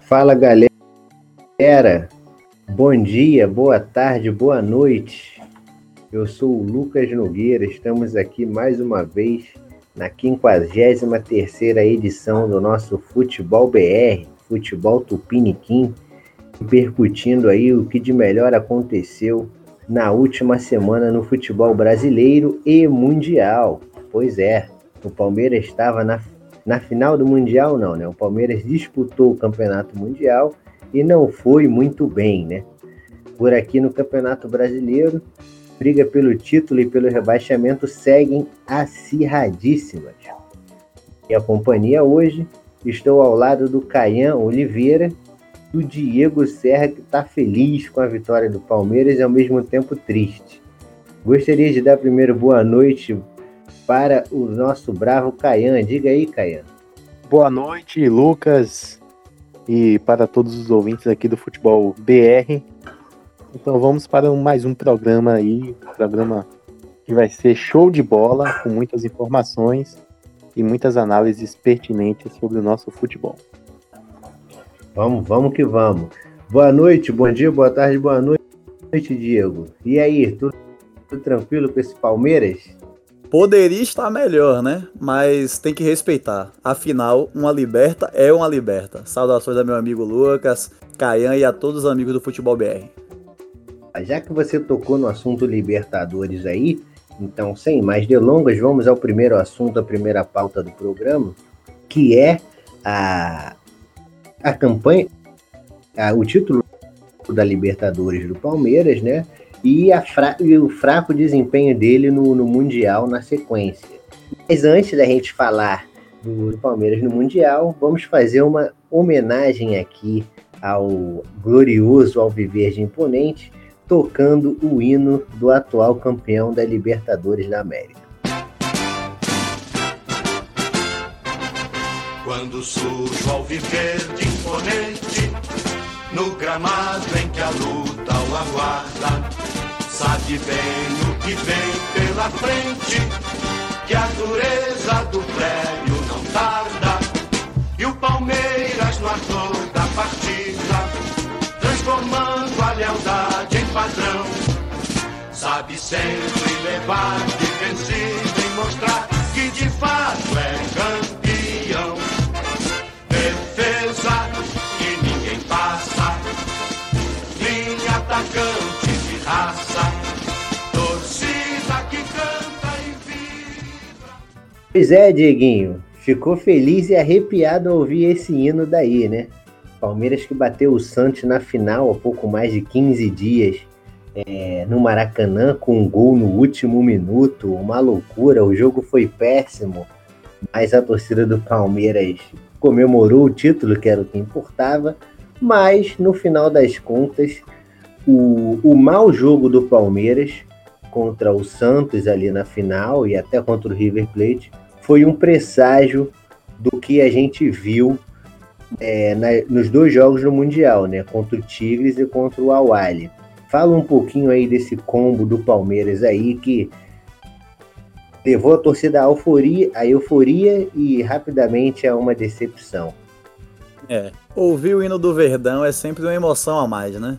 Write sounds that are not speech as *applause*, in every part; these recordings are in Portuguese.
Fala galera, bom dia, boa tarde, boa noite. Eu sou o Lucas Nogueira, estamos aqui mais uma vez na 53 edição do nosso Futebol BR, Futebol Tupiniquim, percutindo aí o que de melhor aconteceu na última semana no futebol brasileiro e mundial. Pois é, o Palmeiras estava na na final do Mundial, não, né? O Palmeiras disputou o Campeonato Mundial e não foi muito bem, né? Por aqui no Campeonato Brasileiro, briga pelo título e pelo rebaixamento seguem acirradíssimas. E a companhia hoje, estou ao lado do Caian Oliveira, do Diego Serra, que está feliz com a vitória do Palmeiras e ao mesmo tempo triste. Gostaria de dar primeiro boa noite para o nosso bravo Caian. Diga aí, Caian. Boa noite, Lucas, e para todos os ouvintes aqui do Futebol BR. Então vamos para mais um programa aí, programa que vai ser show de bola, com muitas informações e muitas análises pertinentes sobre o nosso futebol. Vamos, vamos que vamos. Boa noite, bom dia, boa tarde, boa noite, Diego. E aí, tudo, tudo tranquilo com esse Palmeiras? Poderia estar melhor, né? Mas tem que respeitar. Afinal, uma liberta é uma liberta. Saudações a meu amigo Lucas, Caian e a todos os amigos do Futebol BR. Já que você tocou no assunto Libertadores aí, então, sem mais delongas, vamos ao primeiro assunto, a primeira pauta do programa, que é a, a campanha, a, o título da Libertadores do Palmeiras, né? E, fra e o fraco desempenho dele no, no, Mundial na sequência. Mas antes da gente falar do, Palmeiras no Mundial, vamos fazer uma homenagem aqui ao glorioso Alviverde Imponente, tocando o hino do atual campeão da Libertadores da América. Quando surge o Alviverde Imponente, no gramado em que a luta o aguarda, Sabe bem o que vem pela frente, que a dureza do prédio não tarda. E o Palmeiras no ardor da partida, transformando a lealdade em padrão. Sabe sempre levar de vencido e mostrar que de fato é campeão. Pois é, Dieguinho. Ficou feliz e arrepiado ao ouvir esse hino daí, né? Palmeiras que bateu o Santos na final há pouco mais de 15 dias é, no Maracanã com um gol no último minuto, uma loucura. O jogo foi péssimo, mas a torcida do Palmeiras comemorou o título, que era o que importava. Mas no final das contas, o, o mau jogo do Palmeiras contra o Santos ali na final e até contra o River Plate foi um presságio do que a gente viu é, na, nos dois jogos no Mundial, né? Contra o Tigres e contra o Awali. Fala um pouquinho aí desse combo do Palmeiras aí que levou a torcida à euforia, à euforia e rapidamente a uma decepção. É, ouvir o hino do Verdão é sempre uma emoção a mais, né?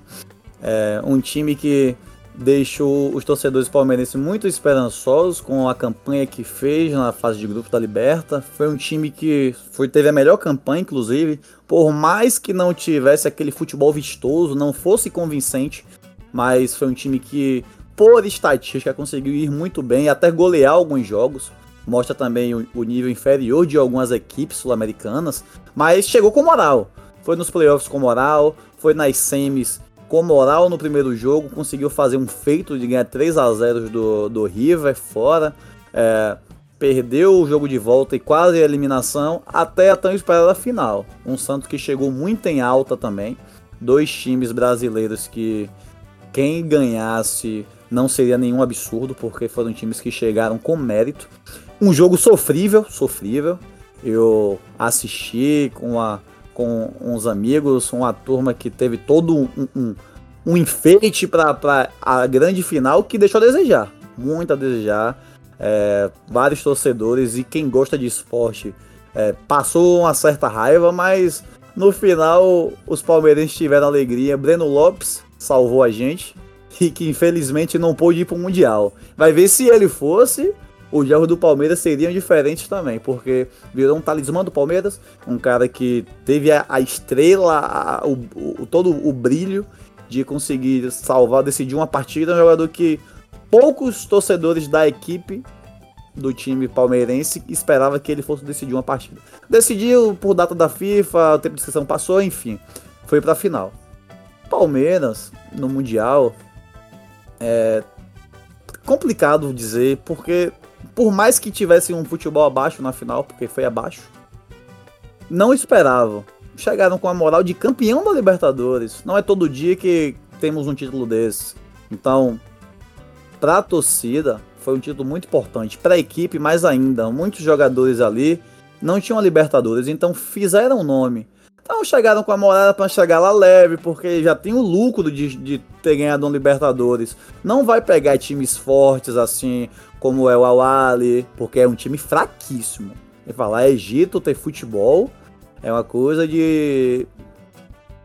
É um time que deixou os torcedores palmeirenses muito esperançosos com a campanha que fez na fase de grupo da Liberta. Foi um time que foi, teve a melhor campanha, inclusive, por mais que não tivesse aquele futebol vistoso, não fosse convincente, mas foi um time que, por estatística, conseguiu ir muito bem, até golear alguns jogos. Mostra também o, o nível inferior de algumas equipes sul-americanas, mas chegou com moral. Foi nos playoffs com moral, foi nas semis com moral no primeiro jogo, conseguiu fazer um feito de ganhar 3 a 0 do, do River fora. É, perdeu o jogo de volta e quase a eliminação, até a tão esperada final. Um Santos que chegou muito em alta também. Dois times brasileiros que quem ganhasse não seria nenhum absurdo, porque foram times que chegaram com mérito. Um jogo sofrível, sofrível. Eu assisti com a com uns amigos, uma turma que teve todo um, um, um enfeite para a grande final que deixou a desejar, muito a desejar. É, vários torcedores e quem gosta de esporte É, passou uma certa raiva, mas no final os palmeirenses tiveram alegria. Breno Lopes salvou a gente e que infelizmente não pôde ir para o Mundial. Vai ver se ele fosse, os jogos do Palmeiras seriam diferentes também, porque virou um talismã do Palmeiras, um cara que teve a, a estrela, a, o, o, todo o brilho de conseguir salvar, decidir uma partida, um jogador que poucos torcedores da equipe do time palmeirense esperava que ele fosse decidir uma partida. Decidiu por data da FIFA, o tempo de inscrição passou, enfim, foi para a final. Palmeiras no mundial é complicado dizer porque por mais que tivesse um futebol abaixo na final, porque foi abaixo, não esperavam. Chegaram com a moral de campeão da Libertadores. Não é todo dia que temos um título desse. Então, para a torcida, foi um título muito importante. Para a equipe, mais ainda. Muitos jogadores ali não tinham a Libertadores, então fizeram o nome. Então chegaram com a moral para chegar lá leve, porque já tem o lucro de, de ter ganhado um Libertadores. Não vai pegar times fortes assim, como é o Awali, porque é um time fraquíssimo. E falar Egito ter futebol é uma coisa de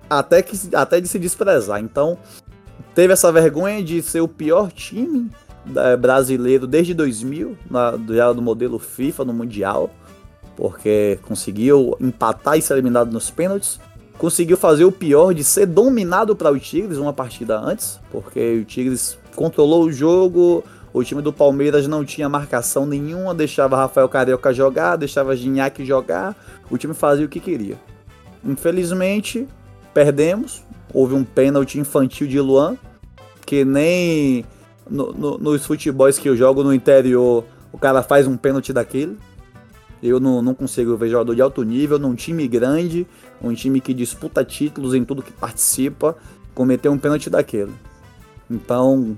até que até de se desprezar. Então, teve essa vergonha de ser o pior time é, brasileiro desde 2000, na, já do modelo FIFA no mundial, porque conseguiu empatar e ser eliminado nos pênaltis. Conseguiu fazer o pior de ser dominado para o Tigres uma partida antes, porque o Tigres controlou o jogo, o time do Palmeiras não tinha marcação nenhuma, deixava Rafael Carioca jogar, deixava Gignac jogar, o time fazia o que queria. Infelizmente, perdemos. Houve um pênalti infantil de Luan, que nem no, no, nos futebols que eu jogo no interior o cara faz um pênalti daquele. Eu não, não consigo ver jogador de alto nível num time grande, um time que disputa títulos em tudo que participa, cometer um pênalti daquele. Então,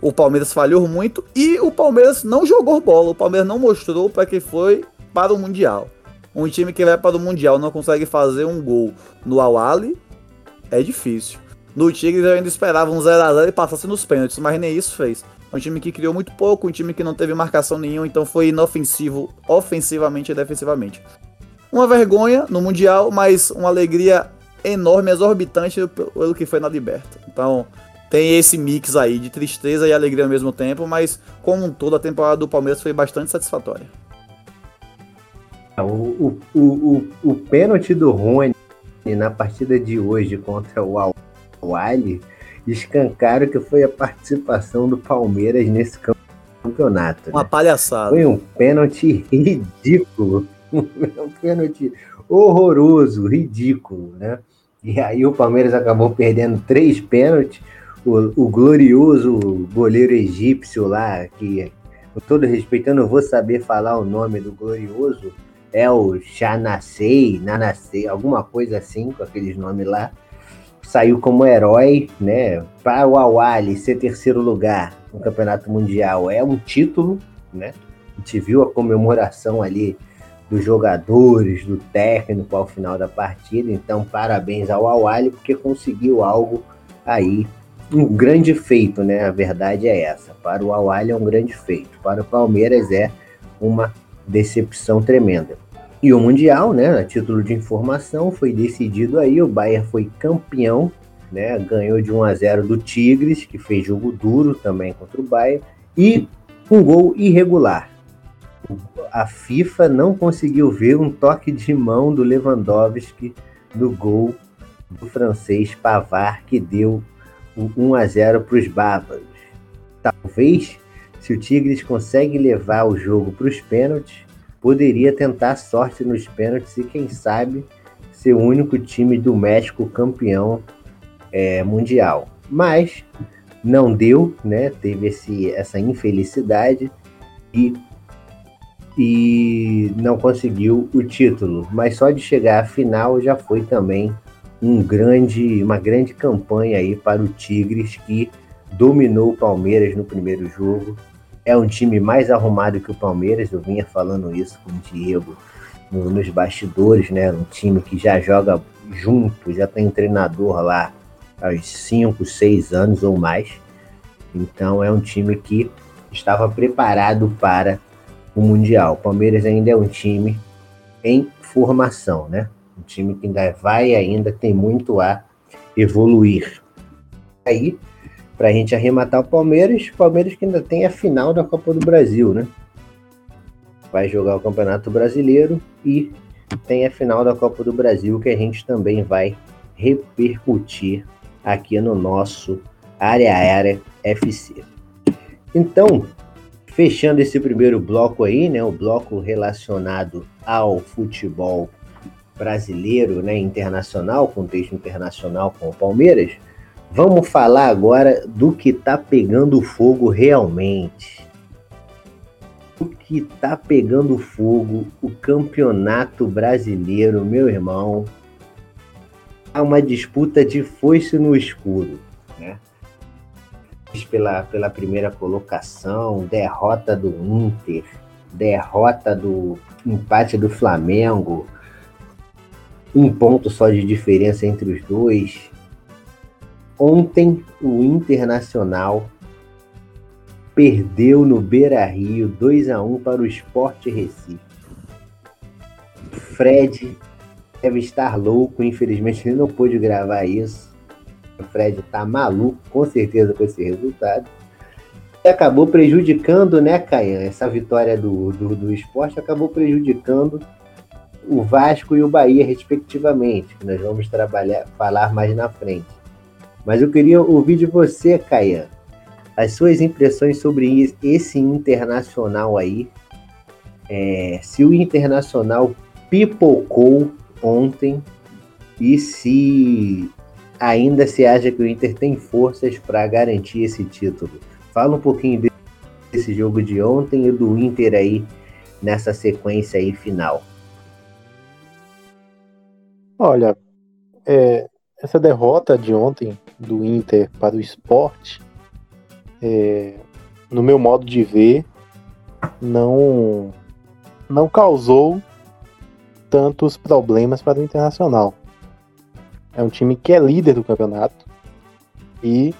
o Palmeiras falhou muito e o Palmeiras não jogou bola. O Palmeiras não mostrou para que foi para o Mundial. Um time que vai para o Mundial não consegue fazer um gol no Awali é difícil. No Tigres eu ainda esperava um 0x0 e passasse nos pênaltis, mas nem isso fez. Um time que criou muito pouco, um time que não teve marcação nenhuma, então foi inofensivo ofensivamente e defensivamente. Uma vergonha no Mundial, mas uma alegria enorme, exorbitante pelo que foi na Liberta. Então, tem esse mix aí de tristeza e alegria ao mesmo tempo, mas como um todo a temporada do Palmeiras foi bastante satisfatória. O, o, o, o, o pênalti do Rony na partida de hoje contra o Al Wally escancaram que foi a participação do Palmeiras nesse campeonato. Uma né? palhaçada. Foi um pênalti ridículo. *laughs* um pênalti horroroso, ridículo, né? E aí o Palmeiras acabou perdendo três pênaltis o, o glorioso goleiro egípcio lá, que com todo respeito, eu não vou saber falar o nome do glorioso, é o Chanasei, Nanasei, alguma coisa assim, com aqueles nomes lá. Saiu como herói, né? Para o Awali ser terceiro lugar no Campeonato Mundial é um título, né? A gente viu a comemoração ali dos jogadores, do técnico ao final da partida. Então, parabéns ao Awali, porque conseguiu algo aí um grande feito, né? A verdade é essa. Para o Awali é um grande feito. Para o Palmeiras é uma decepção tremenda. E o Mundial, né? A título de informação, foi decidido aí. O Bayern foi campeão, né? Ganhou de 1 a 0 do Tigres, que fez jogo duro também contra o Bayern. E um gol irregular. A FIFA não conseguiu ver um toque de mão do Lewandowski no gol do francês Pavard, que deu o 1 a 0 para os bárbaros. Talvez, se o Tigres consegue levar o jogo para os pênaltis, poderia tentar sorte nos pênaltis e, quem sabe, ser o único time do México campeão é, mundial. Mas não deu, né? Teve esse, essa infelicidade e, e não conseguiu o título. Mas só de chegar à final já foi também um grande, uma grande campanha aí para o Tigres, que dominou o Palmeiras no primeiro jogo. É um time mais arrumado que o Palmeiras, eu vinha falando isso com o Diego no, nos bastidores, né? Um time que já joga junto, já tem treinador lá há 5, 6 anos ou mais. Então é um time que estava preparado para o Mundial. O Palmeiras ainda é um time em formação, né? Um time que ainda vai ainda tem muito a evoluir. Aí, para a gente arrematar o Palmeiras, Palmeiras que ainda tem a final da Copa do Brasil, né? Vai jogar o Campeonato Brasileiro e tem a final da Copa do Brasil que a gente também vai repercutir aqui no nosso Área Área FC. Então, fechando esse primeiro bloco aí, né, o bloco relacionado ao futebol brasileiro, né, internacional, contexto internacional com o Palmeiras, vamos falar agora do que tá pegando fogo realmente. O que tá pegando fogo, o Campeonato Brasileiro, meu irmão, é uma disputa de foice no escuro, né? Pela, pela primeira colocação, derrota do Inter, derrota do empate do Flamengo, um ponto só de diferença entre os dois. Ontem o Internacional perdeu no Beira Rio 2 a 1 para o Sport Recife. Fred deve estar louco, infelizmente ele não pôde gravar isso. O Fred tá maluco, com certeza, com esse resultado. E acabou prejudicando, né, Caian? Essa vitória do, do, do esporte acabou prejudicando o Vasco e o Bahia, respectivamente, que nós vamos trabalhar, falar mais na frente. Mas eu queria ouvir de você, Caian, as suas impressões sobre esse internacional aí. É, se o internacional pipocou ontem e se ainda se acha que o Inter tem forças para garantir esse título. Fala um pouquinho desse jogo de ontem e do Inter aí nessa sequência aí final. Olha, é, essa derrota de ontem do Inter para o esporte, é, no meu modo de ver, não, não causou tantos problemas para o Internacional. É um time que é líder do campeonato e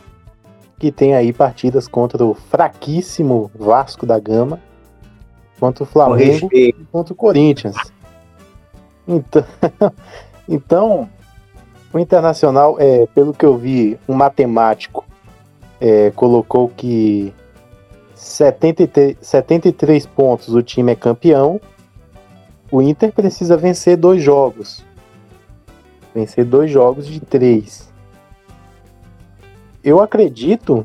que tem aí partidas contra o fraquíssimo Vasco da Gama, contra o Flamengo e contra o Corinthians. Então, *laughs* então, o Internacional, é, pelo que eu vi, um matemático é, colocou que 73, 73 pontos o time é campeão o Inter precisa vencer dois jogos. Vencer dois jogos de três. Eu acredito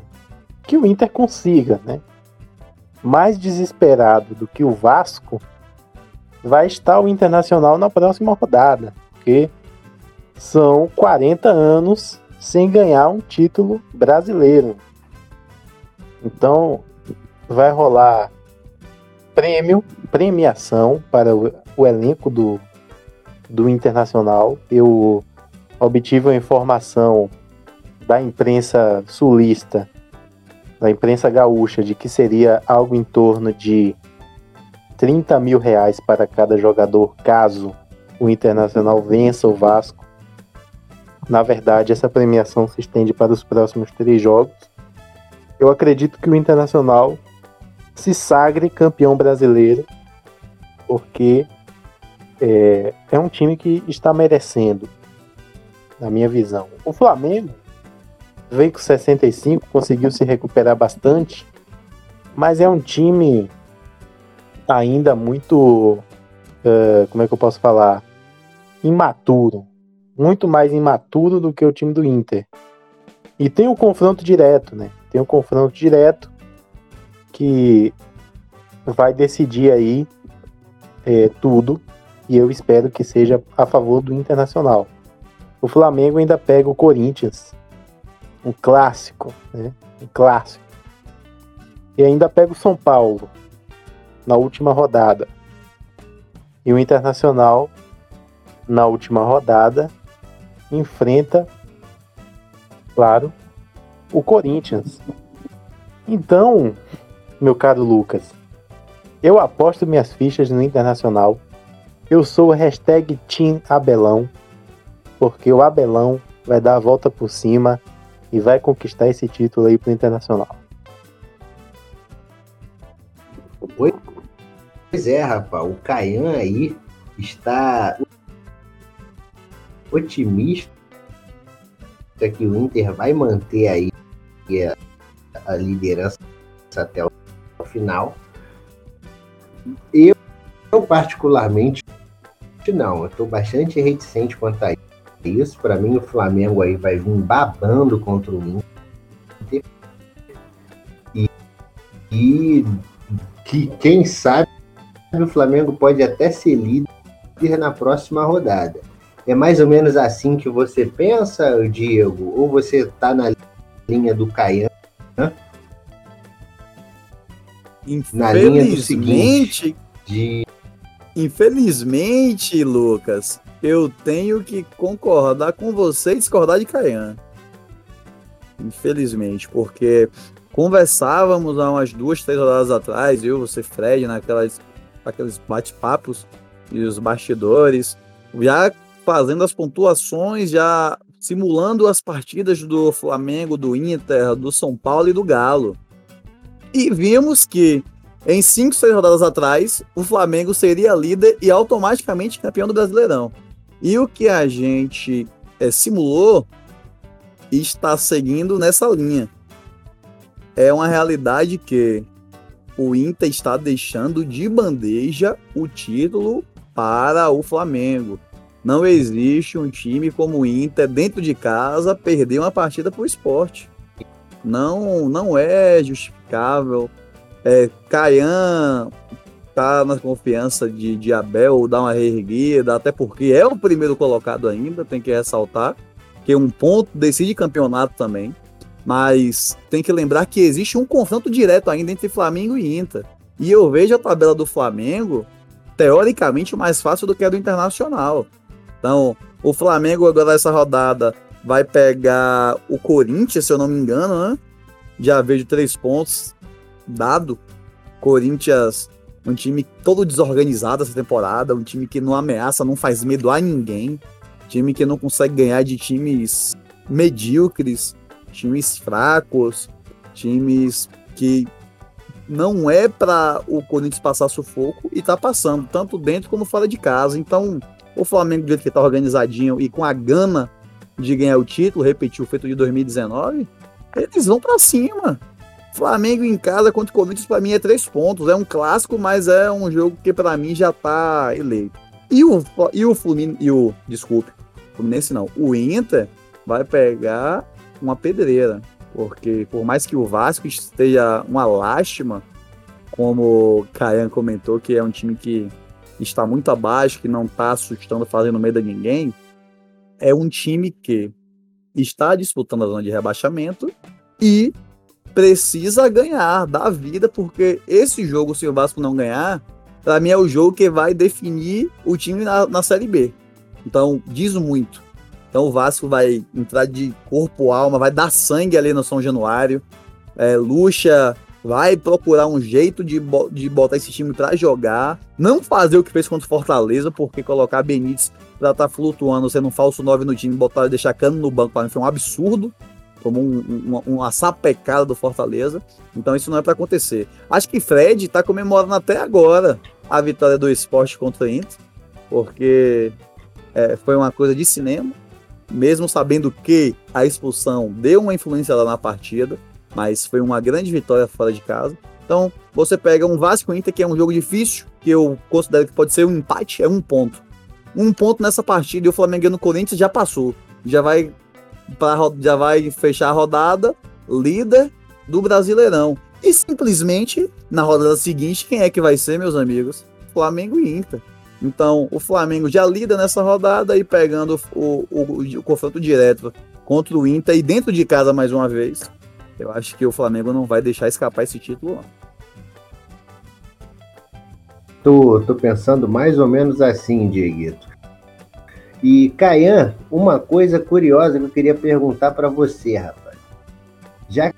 que o Inter consiga, né? Mais desesperado do que o Vasco vai estar o Internacional na próxima rodada, porque são 40 anos sem ganhar um título brasileiro. Então vai rolar prêmio, premiação para o o elenco do, do Internacional. Eu obtive a informação da imprensa sulista, da imprensa gaúcha, de que seria algo em torno de 30 mil reais para cada jogador caso o Internacional vença o Vasco. Na verdade, essa premiação se estende para os próximos três jogos. Eu acredito que o Internacional se sagre campeão brasileiro, porque é, é um time que está merecendo, na minha visão. O Flamengo veio com 65, conseguiu se recuperar bastante, mas é um time ainda muito, uh, como é que eu posso falar, imaturo, muito mais imaturo do que o time do Inter. E tem o confronto direto, né? Tem um confronto direto que vai decidir aí é, tudo e eu espero que seja a favor do Internacional. O Flamengo ainda pega o Corinthians, um clássico, né? Um clássico. E ainda pega o São Paulo na última rodada. E o Internacional na última rodada enfrenta, claro, o Corinthians. Então, meu caro Lucas, eu aposto minhas fichas no Internacional eu sou o hashtag Team Abelão, porque o Abelão vai dar a volta por cima e vai conquistar esse título aí pro Internacional. Pois é, rapaz, o Caian aí está otimista que o Inter vai manter aí a, a liderança até o final. Eu, eu particularmente, não. Eu estou bastante reticente quanto a isso. Para mim, o Flamengo aí vai vir babando contra o Inter. E, e que, quem sabe, o Flamengo pode até ser líder na próxima rodada. É mais ou menos assim que você pensa, Diego? Ou você está na linha do Caian? Na linha do seguinte, de... Infelizmente, Lucas, eu tenho que concordar com você e discordar de Caian. Infelizmente, porque conversávamos há umas duas, três rodadas atrás, eu, você, Fred, naquelas aqueles bate-papos e os bastidores, já fazendo as pontuações, já simulando as partidas do Flamengo, do Inter, do São Paulo e do Galo. E vimos que em cinco, seis rodadas atrás, o Flamengo seria líder e automaticamente campeão do Brasileirão. E o que a gente é, simulou está seguindo nessa linha. É uma realidade que o Inter está deixando de bandeja o título para o Flamengo. Não existe um time como o Inter dentro de casa perder uma partida para o esporte. Não, não é justificável é, Caian tá na confiança de, de Abel dar uma reerguida, até porque é o primeiro colocado ainda, tem que ressaltar, que um ponto decide campeonato também. Mas tem que lembrar que existe um confronto direto ainda entre Flamengo e Inter. E eu vejo a tabela do Flamengo teoricamente mais fácil do que a do Internacional. Então, o Flamengo agora nessa rodada vai pegar o Corinthians, se eu não me engano, né? Já vejo três pontos dado. Corinthians, um time todo desorganizado essa temporada, um time que não ameaça, não faz medo a ninguém, time que não consegue ganhar de times medíocres, times fracos, times que não é para o Corinthians passar sufoco e tá passando, tanto dentro como fora de casa. Então, o Flamengo, do jeito que tá organizadinho e com a gana de ganhar o título, repetir o feito de 2019, eles vão para cima. Flamengo em casa contra o Corinthians, para mim, é três pontos. É um clássico, mas é um jogo que, para mim, já tá eleito. E o, e o Fluminense, e o, desculpe, Fluminense não, o Inter vai pegar uma pedreira. Porque, por mais que o Vasco esteja uma lástima, como o Caian comentou, que é um time que está muito abaixo, que não está assustando, fazendo medo a ninguém, é um time que está disputando a zona de rebaixamento e precisa ganhar da vida, porque esse jogo, se o Vasco não ganhar, para mim é o jogo que vai definir o time na, na Série B. Então, diz muito. Então, o Vasco vai entrar de corpo, alma, vai dar sangue ali no São Januário. É, Lucha vai procurar um jeito de, de botar esse time para jogar. Não fazer o que fez contra o Fortaleza, porque colocar Benítez para estar tá flutuando, sendo um falso 9 no time, botar deixar cano no banco, para mim foi um absurdo tomou um, uma, uma sapecada do Fortaleza. Então isso não é para acontecer. Acho que Fred está comemorando até agora a vitória do esporte contra o Inter, porque é, foi uma coisa de cinema, mesmo sabendo que a expulsão deu uma influência lá na partida, mas foi uma grande vitória fora de casa. Então você pega um Vasco Inter, que é um jogo difícil, que eu considero que pode ser um empate, é um ponto. Um ponto nessa partida e o Flamengo no Corinthians já passou. Já vai pra, já vai fechar a rodada líder do Brasileirão. E simplesmente, na rodada seguinte, quem é que vai ser, meus amigos? Flamengo e Inter. Então, o Flamengo já lida nessa rodada e pegando o, o, o, confronto direto contra o Inter e dentro de casa mais uma vez. Eu acho que o Flamengo não vai deixar escapar esse título. Tô, tô pensando mais ou menos assim, Dieguito. E, Caian, uma coisa curiosa que eu queria perguntar para você, rapaz. Já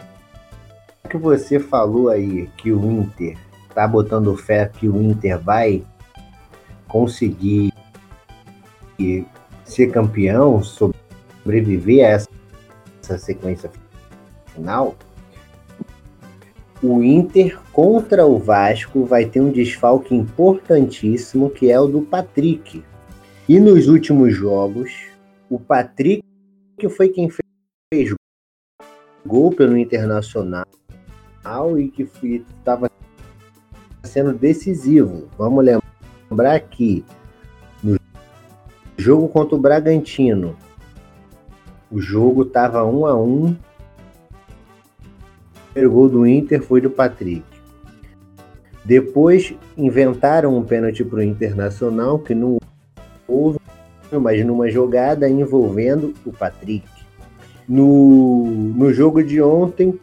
que você falou aí que o Inter tá botando fé que o Inter vai conseguir ser campeão, sobreviver a essa, essa sequência final, o Inter contra o Vasco vai ter um desfalque importantíssimo que é o do Patrick. E nos últimos jogos, o Patrick foi quem fez gol pelo Internacional e que estava sendo decisivo. Vamos lembrar que no jogo contra o Bragantino, o jogo estava 1 a 1 O primeiro gol do Inter foi do Patrick. Depois inventaram um pênalti para o Internacional que não houve, mas numa jogada envolvendo o Patrick. No, no jogo de ontem,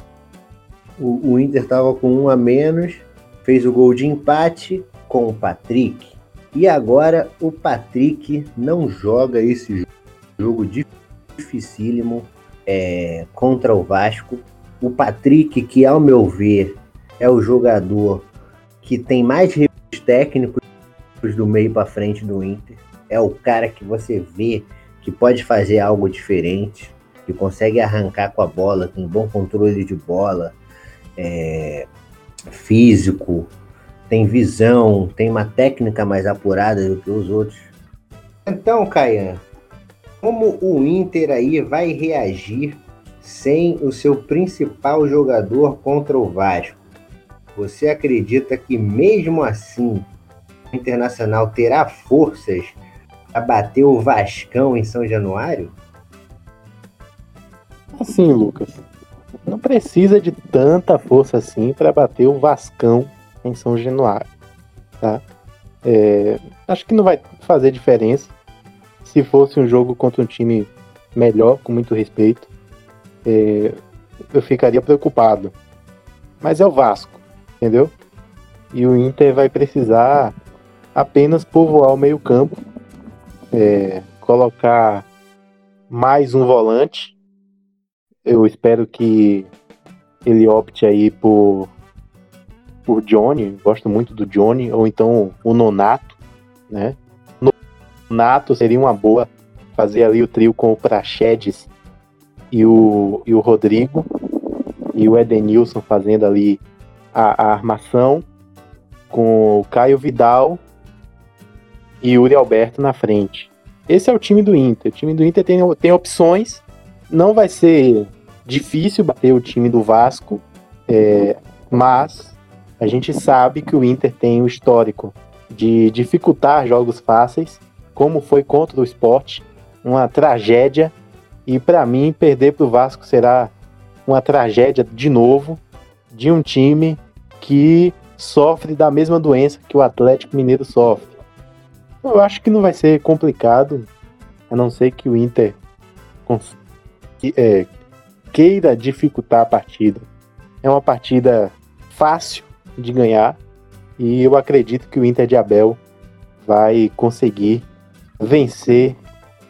o, o Inter estava com um a menos, fez o gol de empate com o Patrick. E agora o Patrick não joga esse jogo dificílimo é, contra o Vasco. O Patrick, que ao meu ver é o jogador que tem mais técnicos do meio para frente do Inter, é o cara que você vê que pode fazer algo diferente, que consegue arrancar com a bola, tem bom controle de bola, é, físico, tem visão, tem uma técnica mais apurada do que os outros. Então, Caian, como o Inter aí vai reagir sem o seu principal jogador contra o Vasco? Você acredita que mesmo assim o Internacional terá forças para bater o Vascão em São Januário? Assim, Lucas, não precisa de tanta força assim para bater o Vascão em São Januário, tá? É, acho que não vai fazer diferença se fosse um jogo contra um time melhor, com muito respeito. É, eu ficaria preocupado. Mas é o Vasco, entendeu? E o Inter vai precisar apenas povoar o meio-campo, é, colocar mais um volante eu espero que ele opte aí por por Johnny, gosto muito do Johnny, ou então o Nonato, né? Nonato seria uma boa fazer ali o trio com o Prachedes e o, e o Rodrigo, e o Edenilson fazendo ali a, a armação, com o Caio Vidal e Uri Alberto na frente. Esse é o time do Inter. O time do Inter tem, tem opções não vai ser difícil bater o time do Vasco, é, mas a gente sabe que o Inter tem o histórico de dificultar jogos fáceis, como foi contra o esporte, uma tragédia. E para mim, perder para o Vasco será uma tragédia de novo de um time que sofre da mesma doença que o Atlético Mineiro sofre. Eu acho que não vai ser complicado, a não ser que o Inter é, queira dificultar a partida. É uma partida fácil de ganhar e eu acredito que o Inter de Abel vai conseguir vencer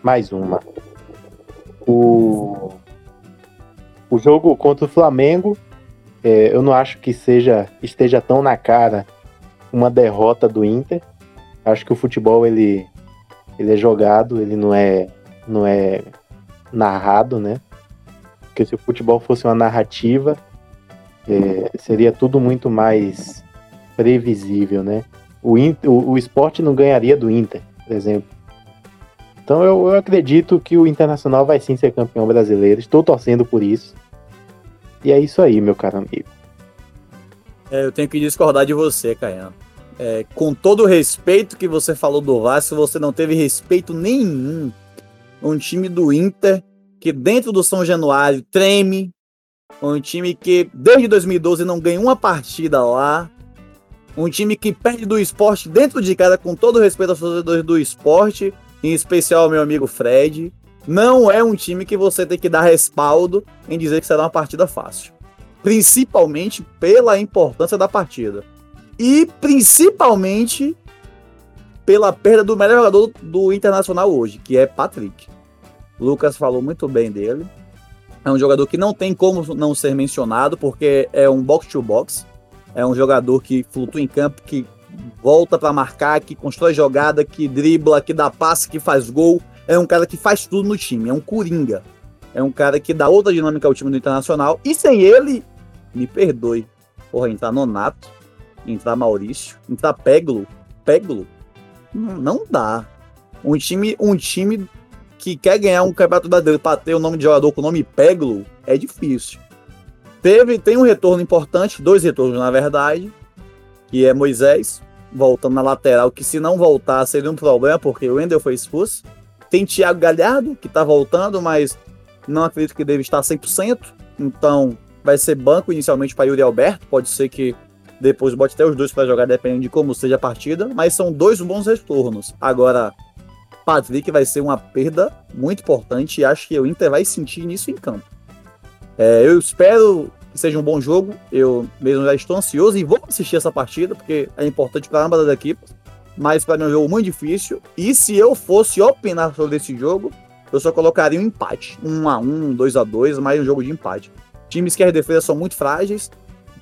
mais uma. O, o jogo contra o Flamengo, é, eu não acho que seja esteja tão na cara uma derrota do Inter. Acho que o futebol ele, ele é jogado, ele não é não é narrado, né? Porque se o futebol fosse uma narrativa, é, seria tudo muito mais previsível, né? O, Inter, o, o esporte não ganharia do Inter, por exemplo. Então eu, eu acredito que o Internacional vai sim ser campeão brasileiro. Estou torcendo por isso. E é isso aí, meu caro amigo. É, eu tenho que discordar de você, Caiano. É, com todo o respeito que você falou do Vasco, você não teve respeito nenhum um time do Inter que dentro do São Januário treme, um time que desde 2012 não ganha uma partida lá, um time que perde do esporte dentro de casa, com todo respeito aos torcedores do esporte, em especial meu amigo Fred. Não é um time que você tem que dar respaldo em dizer que será uma partida fácil. Principalmente pela importância da partida. E principalmente pela perda do melhor jogador do Internacional hoje, que é Patrick. Lucas falou muito bem dele. É um jogador que não tem como não ser mencionado, porque é um box-to-box. É um jogador que flutua em campo, que volta para marcar, que constrói jogada, que dribla, que dá passe, que faz gol. É um cara que faz tudo no time. É um coringa. É um cara que dá outra dinâmica ao time do Internacional. E sem ele, me perdoe, Porra, entrar Nonato, entrar Maurício, entrar Peglo, Peglo, não dá. Um time, um time que quer ganhar um campeonato brasileiro para ter o nome de jogador com o nome Peglo é difícil. Teve, tem um retorno importante, dois retornos na verdade, que é Moisés voltando na lateral, que se não voltar seria um problema, porque o Wendel foi expulso. Tem Thiago Galhardo, que tá voltando, mas não acredito que deve estar 100%. Então, vai ser banco inicialmente para Yuri Alberto. Pode ser que depois bote até os dois para jogar, dependendo de como seja a partida. Mas são dois bons retornos. Agora, Patrick vai ser uma perda muito importante e acho que o Inter vai sentir nisso em campo. É, eu espero que seja um bom jogo. Eu mesmo já estou ansioso e vou assistir essa partida, porque é importante para ambas as equipes. Mas para mim é um jogo muito difícil. E se eu fosse opinar sobre esse jogo, eu só colocaria um empate. 1 a 1 2 a 2 mais um jogo de empate. Times que as defesas são muito frágeis,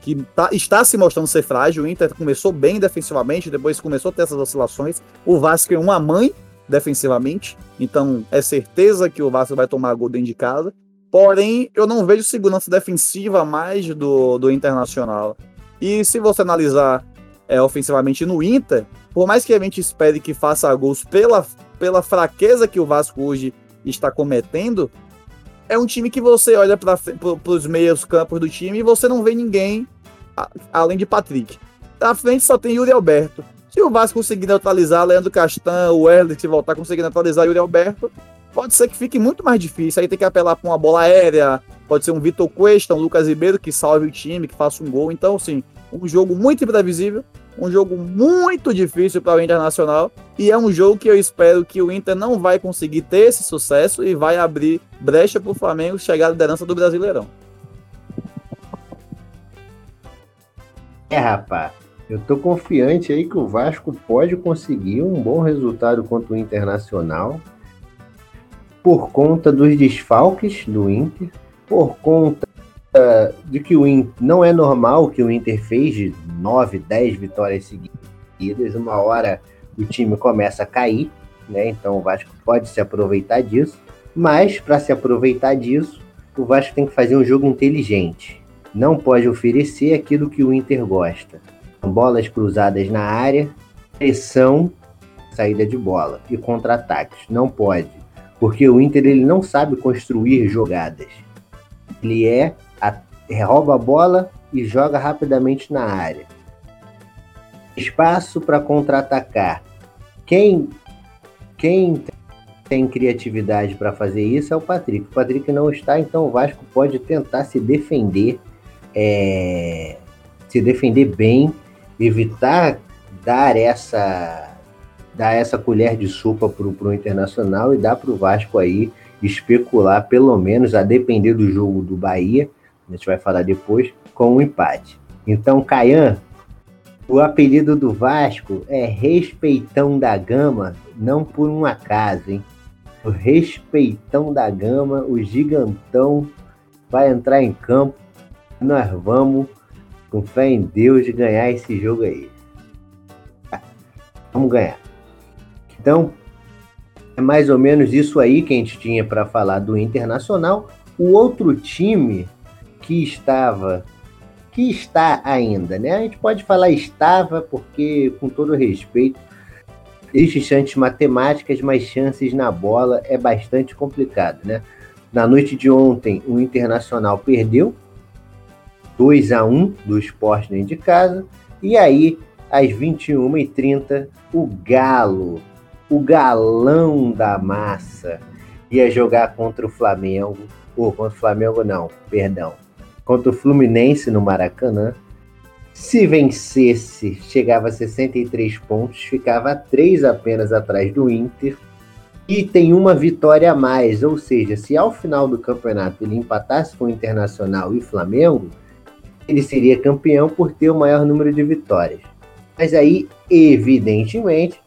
que tá, está se mostrando ser frágil. O Inter começou bem defensivamente, depois começou a ter essas oscilações. O Vasco é uma mãe defensivamente, então é certeza que o Vasco vai tomar gol dentro de casa. Porém, eu não vejo segurança defensiva mais do, do Internacional. E se você analisar é, ofensivamente no Inter, por mais que a gente espere que faça gols pela, pela fraqueza que o Vasco hoje está cometendo, é um time que você olha para os meios campos do time e você não vê ninguém a, além de Patrick. Na frente só tem Yuri Alberto. Se o Vasco conseguir neutralizar Leandro Castan, o se voltar conseguir neutralizar Yuri Alberto, pode ser que fique muito mais difícil. Aí tem que apelar para uma bola aérea, pode ser um Vitor Cuesta, um Lucas Ribeiro que salve o time, que faça um gol. Então, assim, um jogo muito imprevisível, um jogo muito difícil para o Internacional e é um jogo que eu espero que o Inter não vai conseguir ter esse sucesso e vai abrir brecha para o Flamengo chegar à liderança do Brasileirão. É, rapaz, eu tô confiante aí que o Vasco pode conseguir um bom resultado contra o Internacional por conta dos desfalques do Inter, por conta uh, de que o Inter não é normal que o Inter fez de 9, 10 vitórias seguidas, uma hora o time começa a cair, né? Então o Vasco pode se aproveitar disso, mas para se aproveitar disso, o Vasco tem que fazer um jogo inteligente. Não pode oferecer aquilo que o Inter gosta. Bolas cruzadas na área, pressão, saída de bola e contra-ataques. Não pode porque o Inter ele não sabe construir jogadas. Ele é a, rouba a bola e joga rapidamente na área. Espaço para contra-atacar. Quem quem tem criatividade para fazer isso é o Patrick. O Patrick não está, então o Vasco pode tentar se defender, é, se defender bem, evitar dar essa dar essa colher de sopa para o Internacional e dar para o Vasco aí especular, pelo menos, a depender do jogo do Bahia, a gente vai falar depois, com um empate. Então, Caian, o apelido do Vasco é Respeitão da Gama, não por um acaso, hein? O Respeitão da Gama, o gigantão, vai entrar em campo. Nós vamos, com fé em Deus, ganhar esse jogo aí. Vamos ganhar. Então, é mais ou menos isso aí que a gente tinha para falar do Internacional. O outro time que estava, que está ainda, né? A gente pode falar estava, porque, com todo chances matemáticas, mas chances na bola é bastante complicado, né? Na noite de ontem, o Internacional perdeu 2 a 1 do Sport dentro de casa. E aí, às 21h30, o Galo o galão da massa ia jogar contra o Flamengo, ou contra o Flamengo não, perdão, contra o Fluminense no Maracanã. Se vencesse, chegava a 63 pontos, ficava 3 apenas atrás do Inter. E tem uma vitória a mais, ou seja, se ao final do campeonato ele empatasse com o Internacional e Flamengo, ele seria campeão por ter o maior número de vitórias. Mas aí, evidentemente,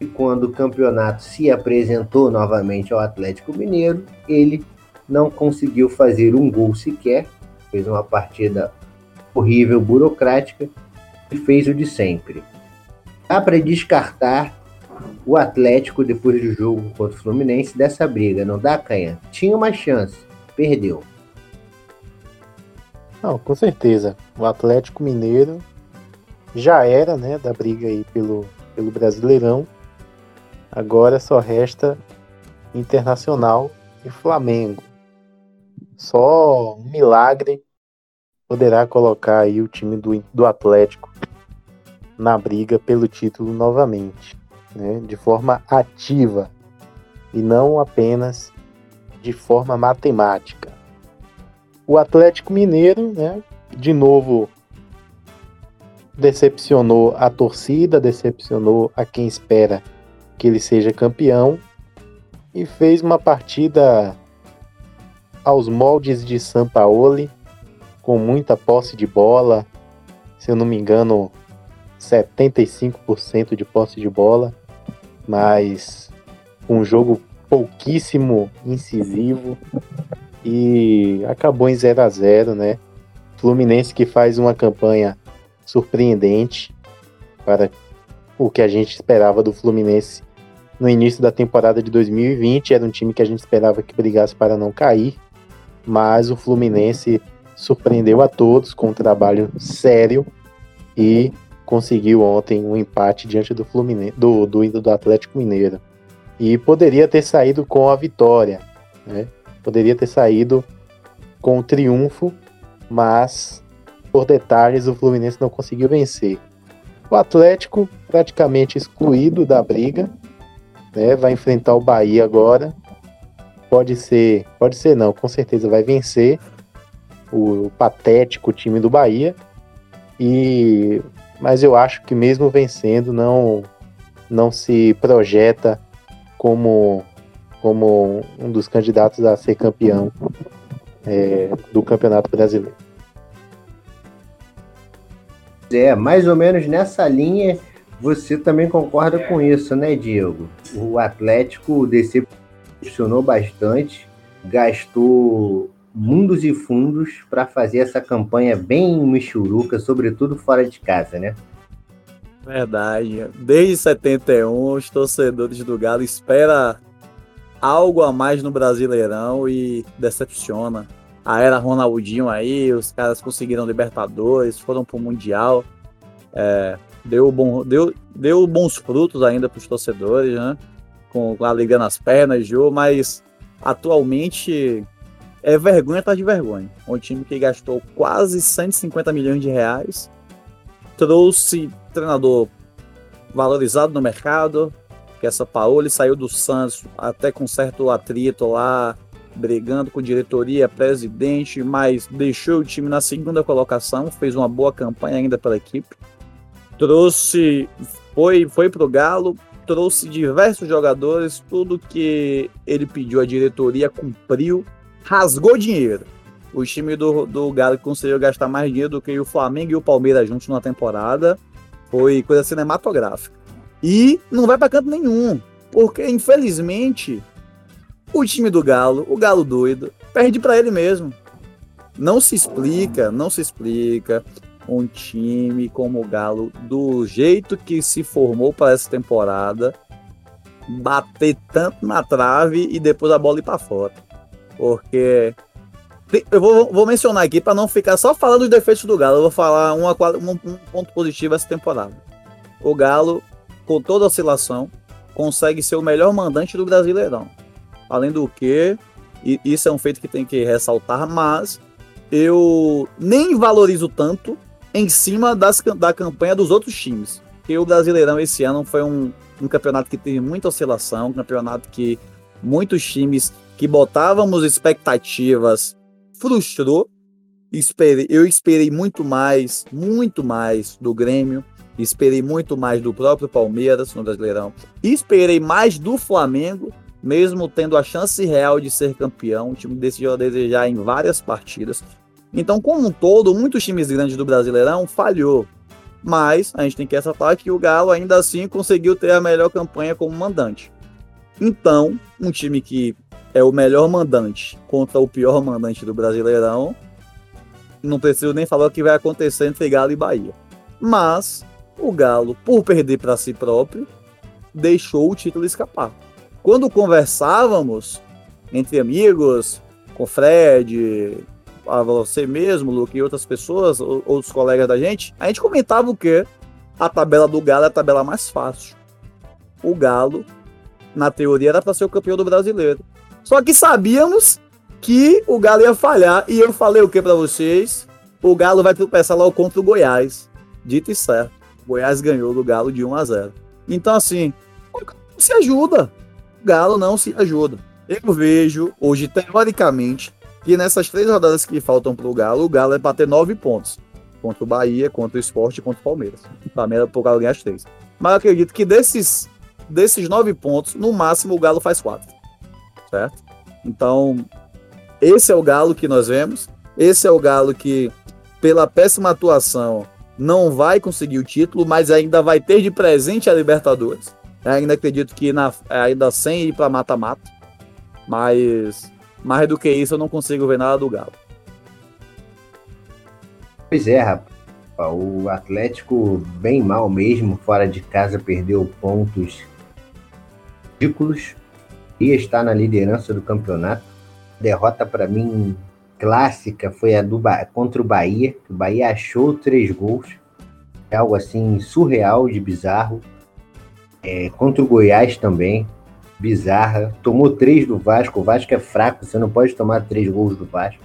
e quando o campeonato se apresentou novamente ao Atlético Mineiro, ele não conseguiu fazer um gol sequer, fez uma partida horrível, burocrática e fez o de sempre. Dá para descartar o Atlético depois do jogo contra o Fluminense dessa briga, não dá, Canha? Tinha uma chance, perdeu. Não, com certeza. O Atlético Mineiro já era, né, da briga aí pelo, pelo Brasileirão. Agora só resta Internacional e Flamengo. Só um milagre poderá colocar aí o time do, do Atlético na briga pelo título novamente, né, de forma ativa e não apenas de forma matemática. O Atlético Mineiro, né, de novo decepcionou a torcida, decepcionou a quem espera que ele seja campeão e fez uma partida aos moldes de Sampaoli, com muita posse de bola, se eu não me engano, 75% de posse de bola, mas um jogo pouquíssimo incisivo e acabou em 0 a 0 né? Fluminense que faz uma campanha surpreendente para o que a gente esperava do Fluminense no início da temporada de 2020. Era um time que a gente esperava que brigasse para não cair, mas o Fluminense surpreendeu a todos com um trabalho sério e conseguiu ontem um empate diante do Fluminense, do, do, do Atlético Mineiro. E poderia ter saído com a vitória, né? Poderia ter saído com o triunfo, mas por detalhes o Fluminense não conseguiu vencer. O Atlético praticamente excluído da briga, né? Vai enfrentar o Bahia agora. Pode ser, pode ser não, com certeza vai vencer o, o patético time do Bahia. E mas eu acho que mesmo vencendo não não se projeta como como um dos candidatos a ser campeão é, do Campeonato Brasileiro. É, mais ou menos nessa linha, você também concorda com isso, né, Diego? O Atlético decepcionou bastante, gastou mundos e fundos para fazer essa campanha bem michuruca, sobretudo fora de casa, né? Verdade. Desde 71, os torcedores do Galo esperam algo a mais no Brasileirão e decepciona. A era Ronaldinho aí, os caras conseguiram Libertadores, foram pro Mundial. É, deu, bom, deu, deu bons frutos ainda para os torcedores, né? Com a liga nas pernas, Jô, mas atualmente é vergonha atrás de vergonha. Um time que gastou quase 150 milhões de reais, trouxe treinador valorizado no mercado, que essa Paoli saiu do Santos até com certo atrito lá, brigando com diretoria, presidente, mas deixou o time na segunda colocação, fez uma boa campanha ainda pela equipe. Trouxe, foi, foi pro Galo, trouxe diversos jogadores, tudo que ele pediu a diretoria cumpriu rasgou dinheiro. O time do, do Galo conseguiu gastar mais dinheiro do que o Flamengo e o Palmeiras juntos na temporada. Foi coisa cinematográfica. E não vai para canto nenhum. Porque, infelizmente, o time do Galo, o Galo doido, perde para ele mesmo. Não se explica, não se explica um time como o Galo, do jeito que se formou para essa temporada, bater tanto na trave e depois a bola ir para fora. Porque. Eu vou, vou mencionar aqui para não ficar só falando dos defeitos do Galo. Eu vou falar uma, um, ponto positivo essa temporada. O Galo, com toda oscilação, consegue ser o melhor mandante do Brasileirão. Além do que, isso é um feito que tem que ressaltar, mas eu nem valorizo tanto em cima das, da campanha dos outros times. Que o Brasileirão esse ano foi um, um campeonato que teve muita oscilação, um campeonato que muitos times que botávamos expectativas frustrou. Esperei, eu esperei muito mais, muito mais do Grêmio, esperei muito mais do próprio Palmeiras no Brasileirão, esperei mais do Flamengo, mesmo tendo a chance real de ser campeão. O time decidiu desejar em várias partidas. Então, como um todo, muitos times grandes do Brasileirão falhou. Mas a gente tem que ressaltar que o Galo ainda assim conseguiu ter a melhor campanha como mandante. Então, um time que é o melhor mandante contra o pior mandante do Brasileirão. Não preciso nem falar o que vai acontecer entre Galo e Bahia. Mas o Galo, por perder para si próprio, deixou o título escapar. Quando conversávamos entre amigos, com Fred, a você mesmo, Luke, e outras pessoas, outros colegas da gente, a gente comentava o quê? A tabela do Galo é a tabela mais fácil. O Galo, na teoria, era para ser o campeão do brasileiro. Só que sabíamos que o Galo ia falhar. E eu falei o que para vocês? O Galo vai tropeçar logo contra o Goiás. Dito e certo. O Goiás ganhou do Galo de 1 a 0. Então, assim, se ajuda. O Galo não se ajuda. Eu vejo hoje, teoricamente, que nessas três rodadas que faltam para o Galo, o Galo é para ter nove pontos. Contra o Bahia, contra o Esporte e contra o Palmeiras. O Palmeiras para o Galo ganhar as três. Mas acredito que desses, desses nove pontos, no máximo o Galo faz quatro. Certo? Então, esse é o Galo que nós vemos. Esse é o Galo que, pela péssima atuação, não vai conseguir o título, mas ainda vai ter de presente a Libertadores. Eu ainda acredito que na, ainda sem ir para mata-mata. Mas mais do que isso, eu não consigo ver nada do Galo. Pois é, rapaz. O Atlético, bem mal mesmo, fora de casa, perdeu pontos ridículos e está na liderança do campeonato. Derrota, para mim, clássica foi a do contra o Bahia. O Bahia achou três gols. É algo assim surreal de bizarro. É, contra o Goiás também bizarra. Tomou três do Vasco. O Vasco é fraco, você não pode tomar três gols do Vasco.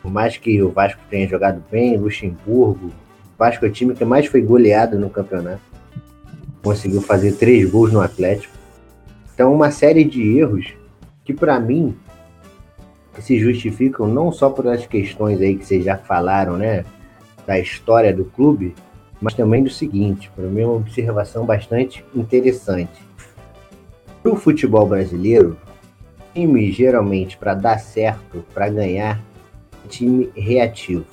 Por mais que o Vasco tenha jogado bem, Luxemburgo, o Vasco é o time que mais foi goleado no campeonato. Conseguiu fazer três gols no Atlético. Então, uma série de erros que, para mim, se justificam não só por as questões aí que vocês já falaram, né? Da história do clube, mas também do seguinte, para mim é uma observação bastante interessante. No futebol brasileiro, time geralmente para dar certo, para ganhar, é time reativo.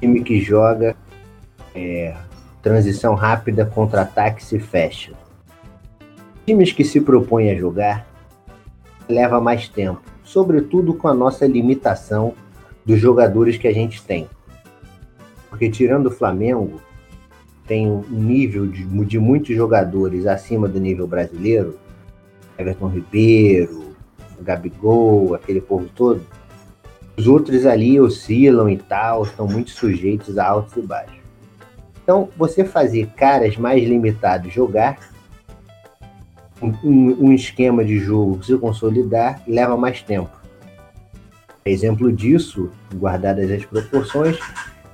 Time que joga é, transição rápida, contra-ataque se fecha. Times que se propõem a jogar leva mais tempo, sobretudo com a nossa limitação dos jogadores que a gente tem. Porque tirando o Flamengo, tem um nível de, de muitos jogadores acima do nível brasileiro, Everton Ribeiro, Gabigol, aquele povo todo, os outros ali oscilam e tal, estão muito sujeitos a altos e baixos. Então, você fazer caras mais limitados jogar, um, um esquema de jogo se consolidar, leva mais tempo. Exemplo disso, guardadas as proporções,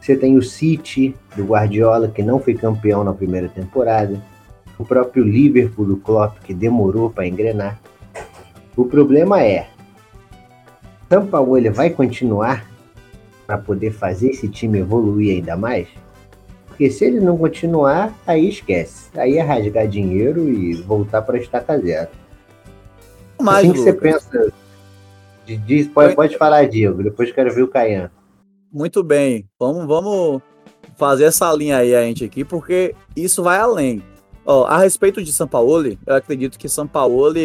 você tem o City do Guardiola, que não foi campeão na primeira temporada. O próprio Liverpool do Klopp, que demorou para engrenar. O problema é, São Paulo ele vai continuar para poder fazer esse time evoluir ainda mais? Porque se ele não continuar, aí esquece. Aí é rasgar dinheiro e voltar para estaca zero. Mais, assim que você pensa. Diz, pode, pode falar, Diego. Depois quero ver o Caian. Muito bem. Vamos, vamos fazer essa linha aí a gente aqui, porque isso vai além. Ó, a respeito de São Paulo, eu acredito que São Paulo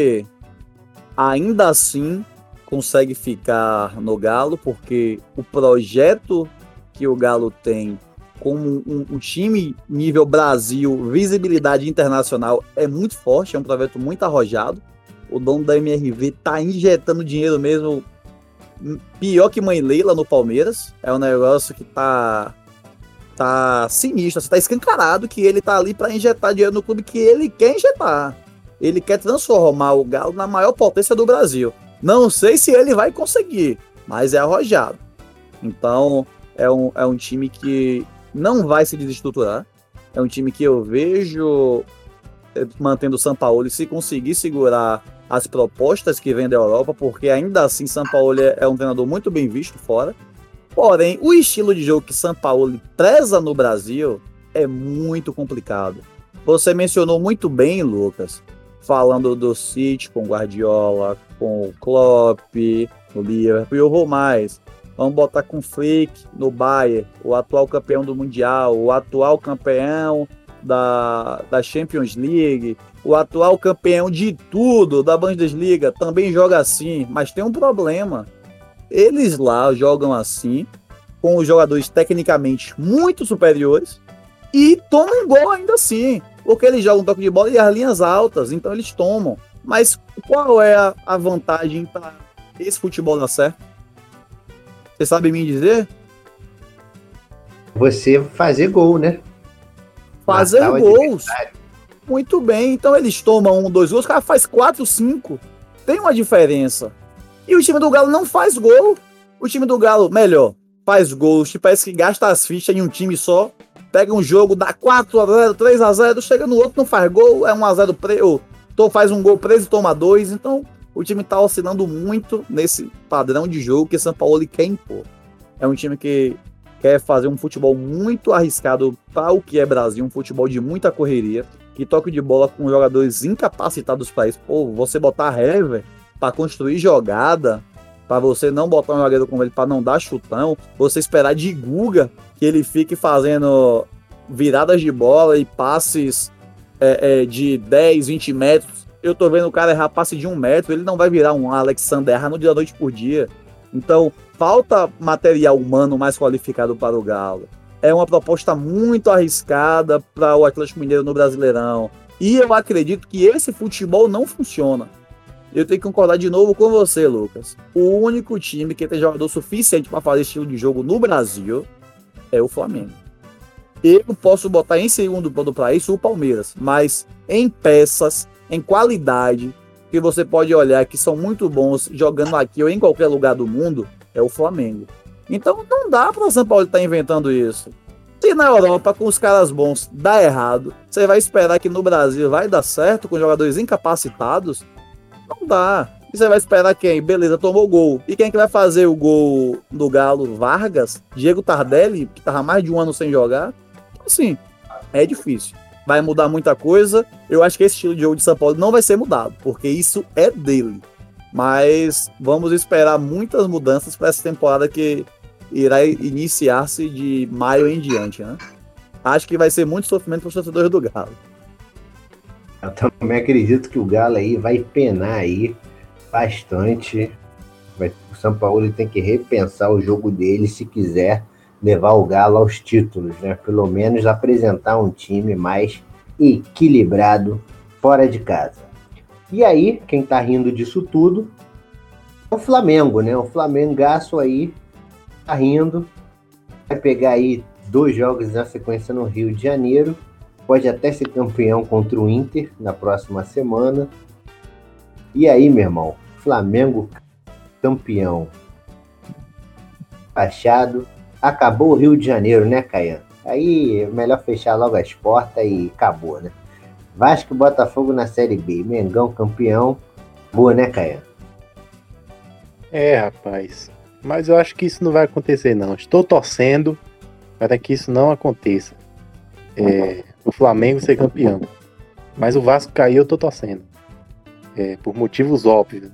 ainda assim consegue ficar no Galo, porque o projeto que o Galo tem como um, um, time nível Brasil, visibilidade internacional, é muito forte, é um projeto muito arrojado. O dono da MRV tá injetando dinheiro mesmo pior que Mãe Leila no Palmeiras. É um negócio que tá tá sinistro, assim, tá escancarado que ele tá ali para injetar dinheiro no clube que ele quer injetar. Ele quer transformar o Galo na maior potência do Brasil. Não sei se ele vai conseguir, mas é arrojado. Então, é um, é um time que não vai se desestruturar. É um time que eu vejo eh, mantendo o São Paulo e se conseguir segurar as propostas que vem da Europa, porque ainda assim São Paulo é um treinador muito bem visto fora. Porém, o estilo de jogo que São Paulo preza no Brasil é muito complicado. Você mencionou muito bem, Lucas, falando do City com Guardiola, com o Klopp, no Liverpool, eu vou mais. Vamos botar com o Flick no Bayern, o atual campeão do Mundial, o atual campeão da, da Champions League, o atual campeão de tudo da Bundesliga, também joga assim, mas tem um problema. Eles lá jogam assim, com os jogadores tecnicamente muito superiores, e tomam gol ainda assim, porque eles jogam toque de bola e as linhas altas, então eles tomam. Mas qual é a, a vantagem para esse futebol dar certo? Você sabe me dizer? Você fazer gol, né? Fazer gols. Muito bem. Então eles tomam um, dois gols, o cara faz quatro, cinco. Tem uma diferença. E o time do Galo não faz gol. O time do Galo, melhor, faz gols. Parece que gasta as fichas em um time só. Pega um jogo, dá 4x0, 3x0, chega no outro, não faz gol, é 1x0 preso. Faz um gol preso e toma dois. Então, o time tá oscilando muito nesse padrão de jogo que São Paulo quer impor. É um time que quer fazer um futebol muito arriscado para o que é Brasil, um futebol de muita correria, que toque de bola com jogadores incapacitados para isso. Pô, você botar Hever para construir jogada, para você não botar um jogador como ele para não dar chutão, você esperar de Guga que ele fique fazendo viradas de bola e passes é, é, de 10, 20 metros. Eu tô vendo o cara errar passe de um metro, ele não vai virar um Alexander no dia da noite por dia. Então, falta material humano mais qualificado para o Galo. É uma proposta muito arriscada para o Atlético Mineiro no Brasileirão. E eu acredito que esse futebol não funciona. Eu tenho que concordar de novo com você, Lucas. O único time que tem jogador suficiente para fazer estilo de jogo no Brasil é o Flamengo. Eu posso botar em segundo plano para isso o Palmeiras, mas em peças, em qualidade, que você pode olhar que são muito bons jogando aqui ou em qualquer lugar do mundo, é o Flamengo. Então não dá para São Paulo estar tá inventando isso. Se na Europa, com os caras bons, dá errado, você vai esperar que no Brasil vai dar certo com jogadores incapacitados? Não dá. E você vai esperar quem? Beleza, tomou gol. E quem é que vai fazer o gol do Galo? Vargas? Diego Tardelli, que tava mais de um ano sem jogar? Então, assim, é difícil. Vai mudar muita coisa. Eu acho que esse estilo de jogo de São Paulo não vai ser mudado, porque isso é dele. Mas vamos esperar muitas mudanças para essa temporada que irá iniciar-se de maio em diante, né? Acho que vai ser muito sofrimento para os torcedores do Galo. Eu também acredito que o Galo aí vai penar aí bastante. O São Paulo tem que repensar o jogo dele se quiser levar o Galo aos títulos, né? Pelo menos apresentar um time mais equilibrado fora de casa. E aí, quem tá rindo disso tudo é o Flamengo, né? O Flamengaço aí tá rindo. Vai pegar aí dois jogos na sequência no Rio de Janeiro. Pode até ser campeão contra o Inter na próxima semana. E aí, meu irmão, Flamengo campeão. Fachado. Acabou o Rio de Janeiro, né, Caian? Aí melhor fechar logo as portas e acabou, né? Vasco e Botafogo na Série B. Mengão campeão. Boa, né, Caia? É, rapaz. Mas eu acho que isso não vai acontecer, não. Estou torcendo para que isso não aconteça. É, o Flamengo ser campeão. Mas o Vasco cair, eu tô torcendo. É, por motivos óbvios.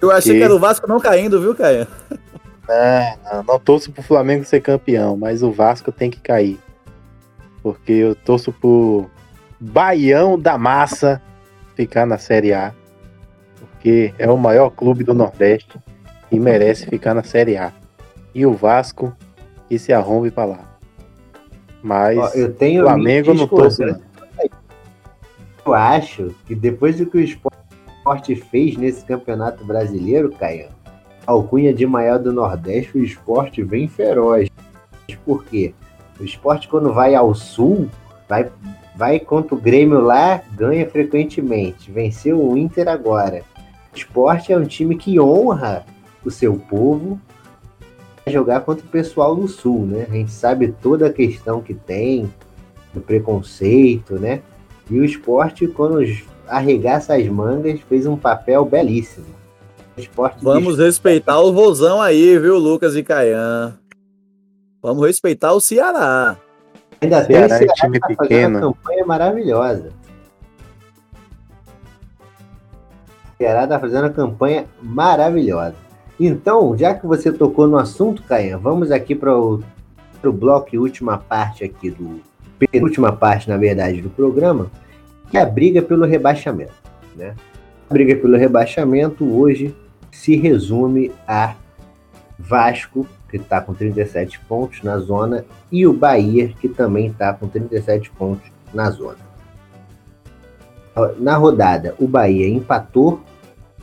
Eu achei que... que era o Vasco não caindo, viu, Caia? Não, não, não torço pro Flamengo ser campeão, mas o Vasco tem que cair. Porque eu torço pro Baião da Massa ficar na Série A, porque é o maior clube do Nordeste merece ficar na Série A. E o Vasco que se arrombe para lá. Mas Ó, eu tenho o Flamengo não torce. Eu acho que depois do que o esporte fez nesse campeonato brasileiro, Caio, alcunha de maior do Nordeste, o esporte vem feroz. Por quê? O esporte, quando vai ao sul, vai vai contra o Grêmio lá, ganha frequentemente. Venceu o Inter agora. O esporte é um time que honra o seu povo jogar contra o pessoal do Sul, né? A gente sabe toda a questão que tem, do preconceito, né? E o esporte, quando arregaça as mangas, fez um papel belíssimo. Vamos respeitar o vozão aí, viu, Lucas e Caian? Vamos respeitar o Ceará. Ainda tem o Ceará é time tá pequeno. Uma campanha maravilhosa. O Ceará está fazendo uma campanha maravilhosa. Então, já que você tocou no assunto, Caia, vamos aqui para o bloco e última parte aqui do penúltima parte, na verdade, do programa, que é a briga pelo rebaixamento, né? A briga pelo rebaixamento hoje se resume a Vasco que está com 37 pontos na zona, e o Bahia, que também está com 37 pontos na zona. Na rodada, o Bahia empatou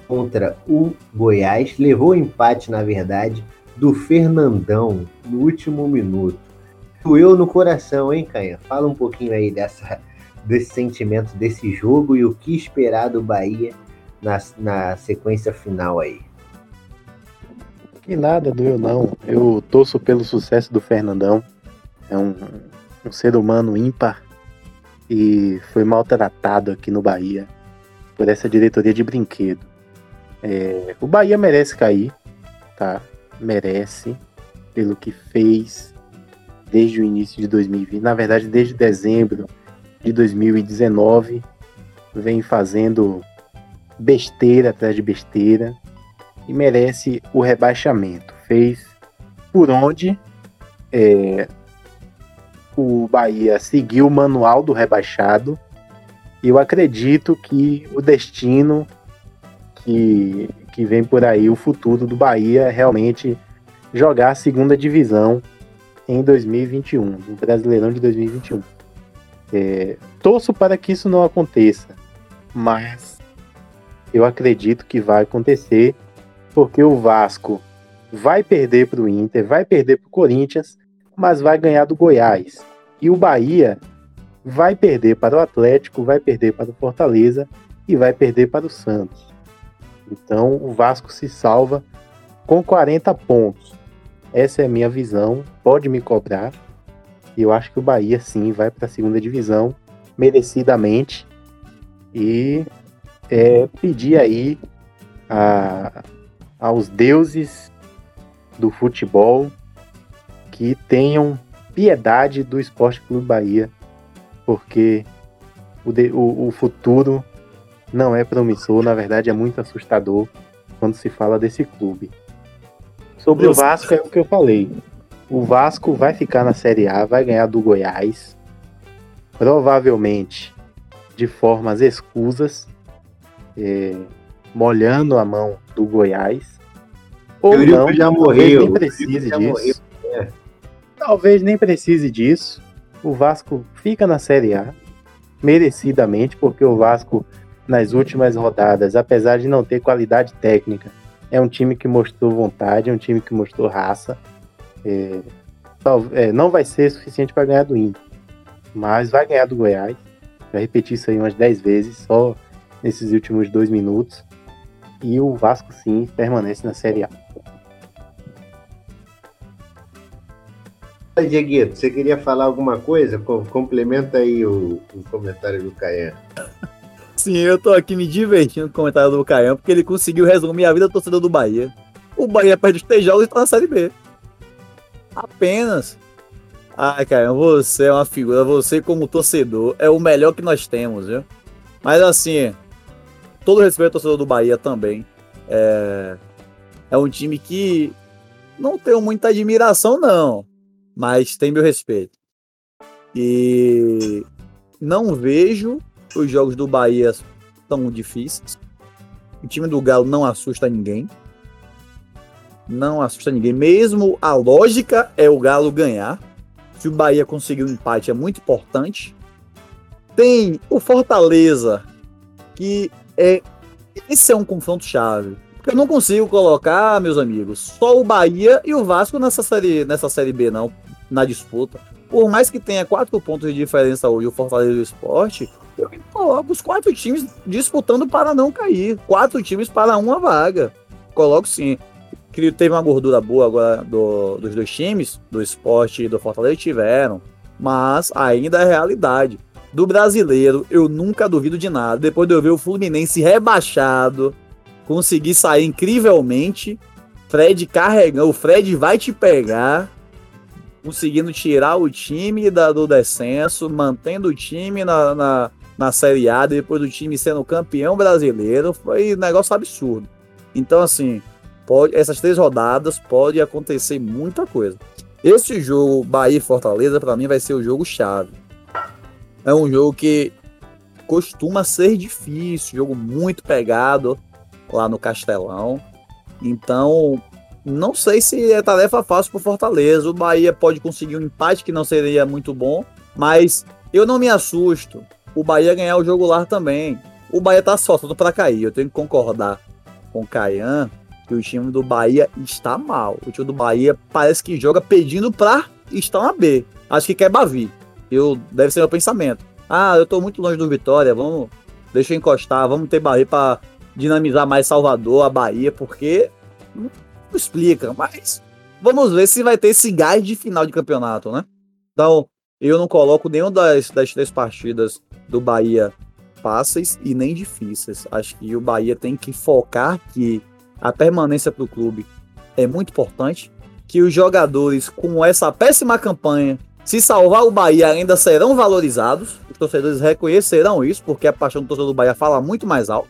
contra o Goiás, levou empate, na verdade, do Fernandão no último minuto. Doeu no coração, hein, Canha? Fala um pouquinho aí dessa, desse sentimento desse jogo e o que esperar do Bahia na, na sequência final aí. Que nada doeu não. Eu torço pelo sucesso do Fernandão. É um, um ser humano ímpar e foi maltratado aqui no Bahia por essa diretoria de brinquedo. É, o Bahia merece cair, tá? Merece pelo que fez desde o início de 2020, na verdade desde dezembro de 2019, vem fazendo besteira atrás de besteira e merece o rebaixamento. Fez por onde é, o Bahia seguiu o manual do rebaixado. Eu acredito que o destino que, que vem por aí, o futuro do Bahia realmente jogar a segunda divisão em 2021, no Brasileirão de 2021. É, torço para que isso não aconteça, mas eu acredito que vai acontecer, porque o Vasco vai perder para o Inter, vai perder para o Corinthians, mas vai ganhar do Goiás. E o Bahia vai perder para o Atlético, vai perder para o Fortaleza e vai perder para o Santos. Então o Vasco se salva com 40 pontos. Essa é a minha visão. Pode me cobrar. E eu acho que o Bahia sim vai para a segunda divisão merecidamente. E é, pedir aí a, aos deuses do futebol que tenham piedade do Esporte Clube Bahia, porque o, o, o futuro não é promissor, na verdade é muito assustador quando se fala desse clube. Sobre Nossa. o Vasco é o que eu falei. O Vasco vai ficar na Série A, vai ganhar do Goiás, provavelmente de formas escusas, é, molhando a mão do Goiás. Ou não, já morreu. nem precise disso. É. Talvez nem precise disso. O Vasco fica na Série A, merecidamente, porque o Vasco, nas últimas rodadas, apesar de não ter qualidade técnica, é um time que mostrou vontade, é um time que mostrou raça. É, é, não vai ser suficiente para ganhar do Inter, mas vai ganhar do Goiás. Já repeti isso aí umas 10 vezes, só nesses últimos dois minutos. E o Vasco, sim, permanece na Série A. Dieguito, você queria falar alguma coisa? Complementa aí o, o comentário do Caian. Sim, eu tô aqui me divertindo com o comentário do Caian, porque ele conseguiu resumir a vida do torcedor do Bahia. O Bahia perde os três jogos e tá na Série B. Apenas. Ai, Caian, você é uma figura. Você, como torcedor, é o melhor que nós temos, viu? Mas assim, todo respeito ao torcedor do Bahia também. É, é um time que não tenho muita admiração, não mas tem meu respeito. E não vejo os jogos do Bahia tão difíceis. O time do Galo não assusta ninguém. Não assusta ninguém. Mesmo a lógica é o Galo ganhar. Se o Bahia conseguir um empate é muito importante. Tem o Fortaleza, que é. Esse é um confronto chave. Porque eu não consigo colocar, meus amigos, só o Bahia e o Vasco nessa série, nessa série B, não na disputa. Por mais que tenha quatro pontos de diferença hoje o Fortaleza e o Esporte, eu coloco os quatro times disputando para não cair. Quatro times para uma vaga. Coloco sim. Teve uma gordura boa agora do, dos dois times, do esporte e do Fortaleza, tiveram. Mas ainda é realidade. Do brasileiro, eu nunca duvido de nada. Depois de eu ver o Fluminense rebaixado, conseguir sair incrivelmente. Fred carregando, o Fred vai te pegar conseguindo tirar o time da, do descenso, mantendo o time na, na, na Série A, depois do time sendo campeão brasileiro, foi um negócio absurdo. Então, assim, pode, essas três rodadas pode acontecer muita coisa. Esse jogo Bahia Fortaleza, para mim, vai ser o jogo chave. É um jogo que costuma ser difícil, jogo muito pegado lá no Castelão. Então, não sei se é tarefa fácil para Fortaleza. O Bahia pode conseguir um empate que não seria muito bom, mas eu não me assusto. O Bahia ganhar o jogo lá também. O Bahia tá tudo para cair. Eu tenho que concordar com o Caian que o time do Bahia está mal. O time do Bahia parece que joga pedindo pra estar na B. Acho que quer Bavi. Eu, deve ser meu pensamento. Ah, eu tô muito longe do Vitória, vamos. Deixa eu encostar, vamos ter Bahia para dinamizar mais Salvador, a Bahia, porque não explica, mas vamos ver se vai ter esse gás de final de campeonato, né? Então, eu não coloco nenhuma das, das três partidas do Bahia fáceis e nem difíceis. Acho que o Bahia tem que focar que a permanência para o clube é muito importante, que os jogadores com essa péssima campanha, se salvar o Bahia, ainda serão valorizados. Os torcedores reconhecerão isso, porque a paixão do torcedor do Bahia fala muito mais alto.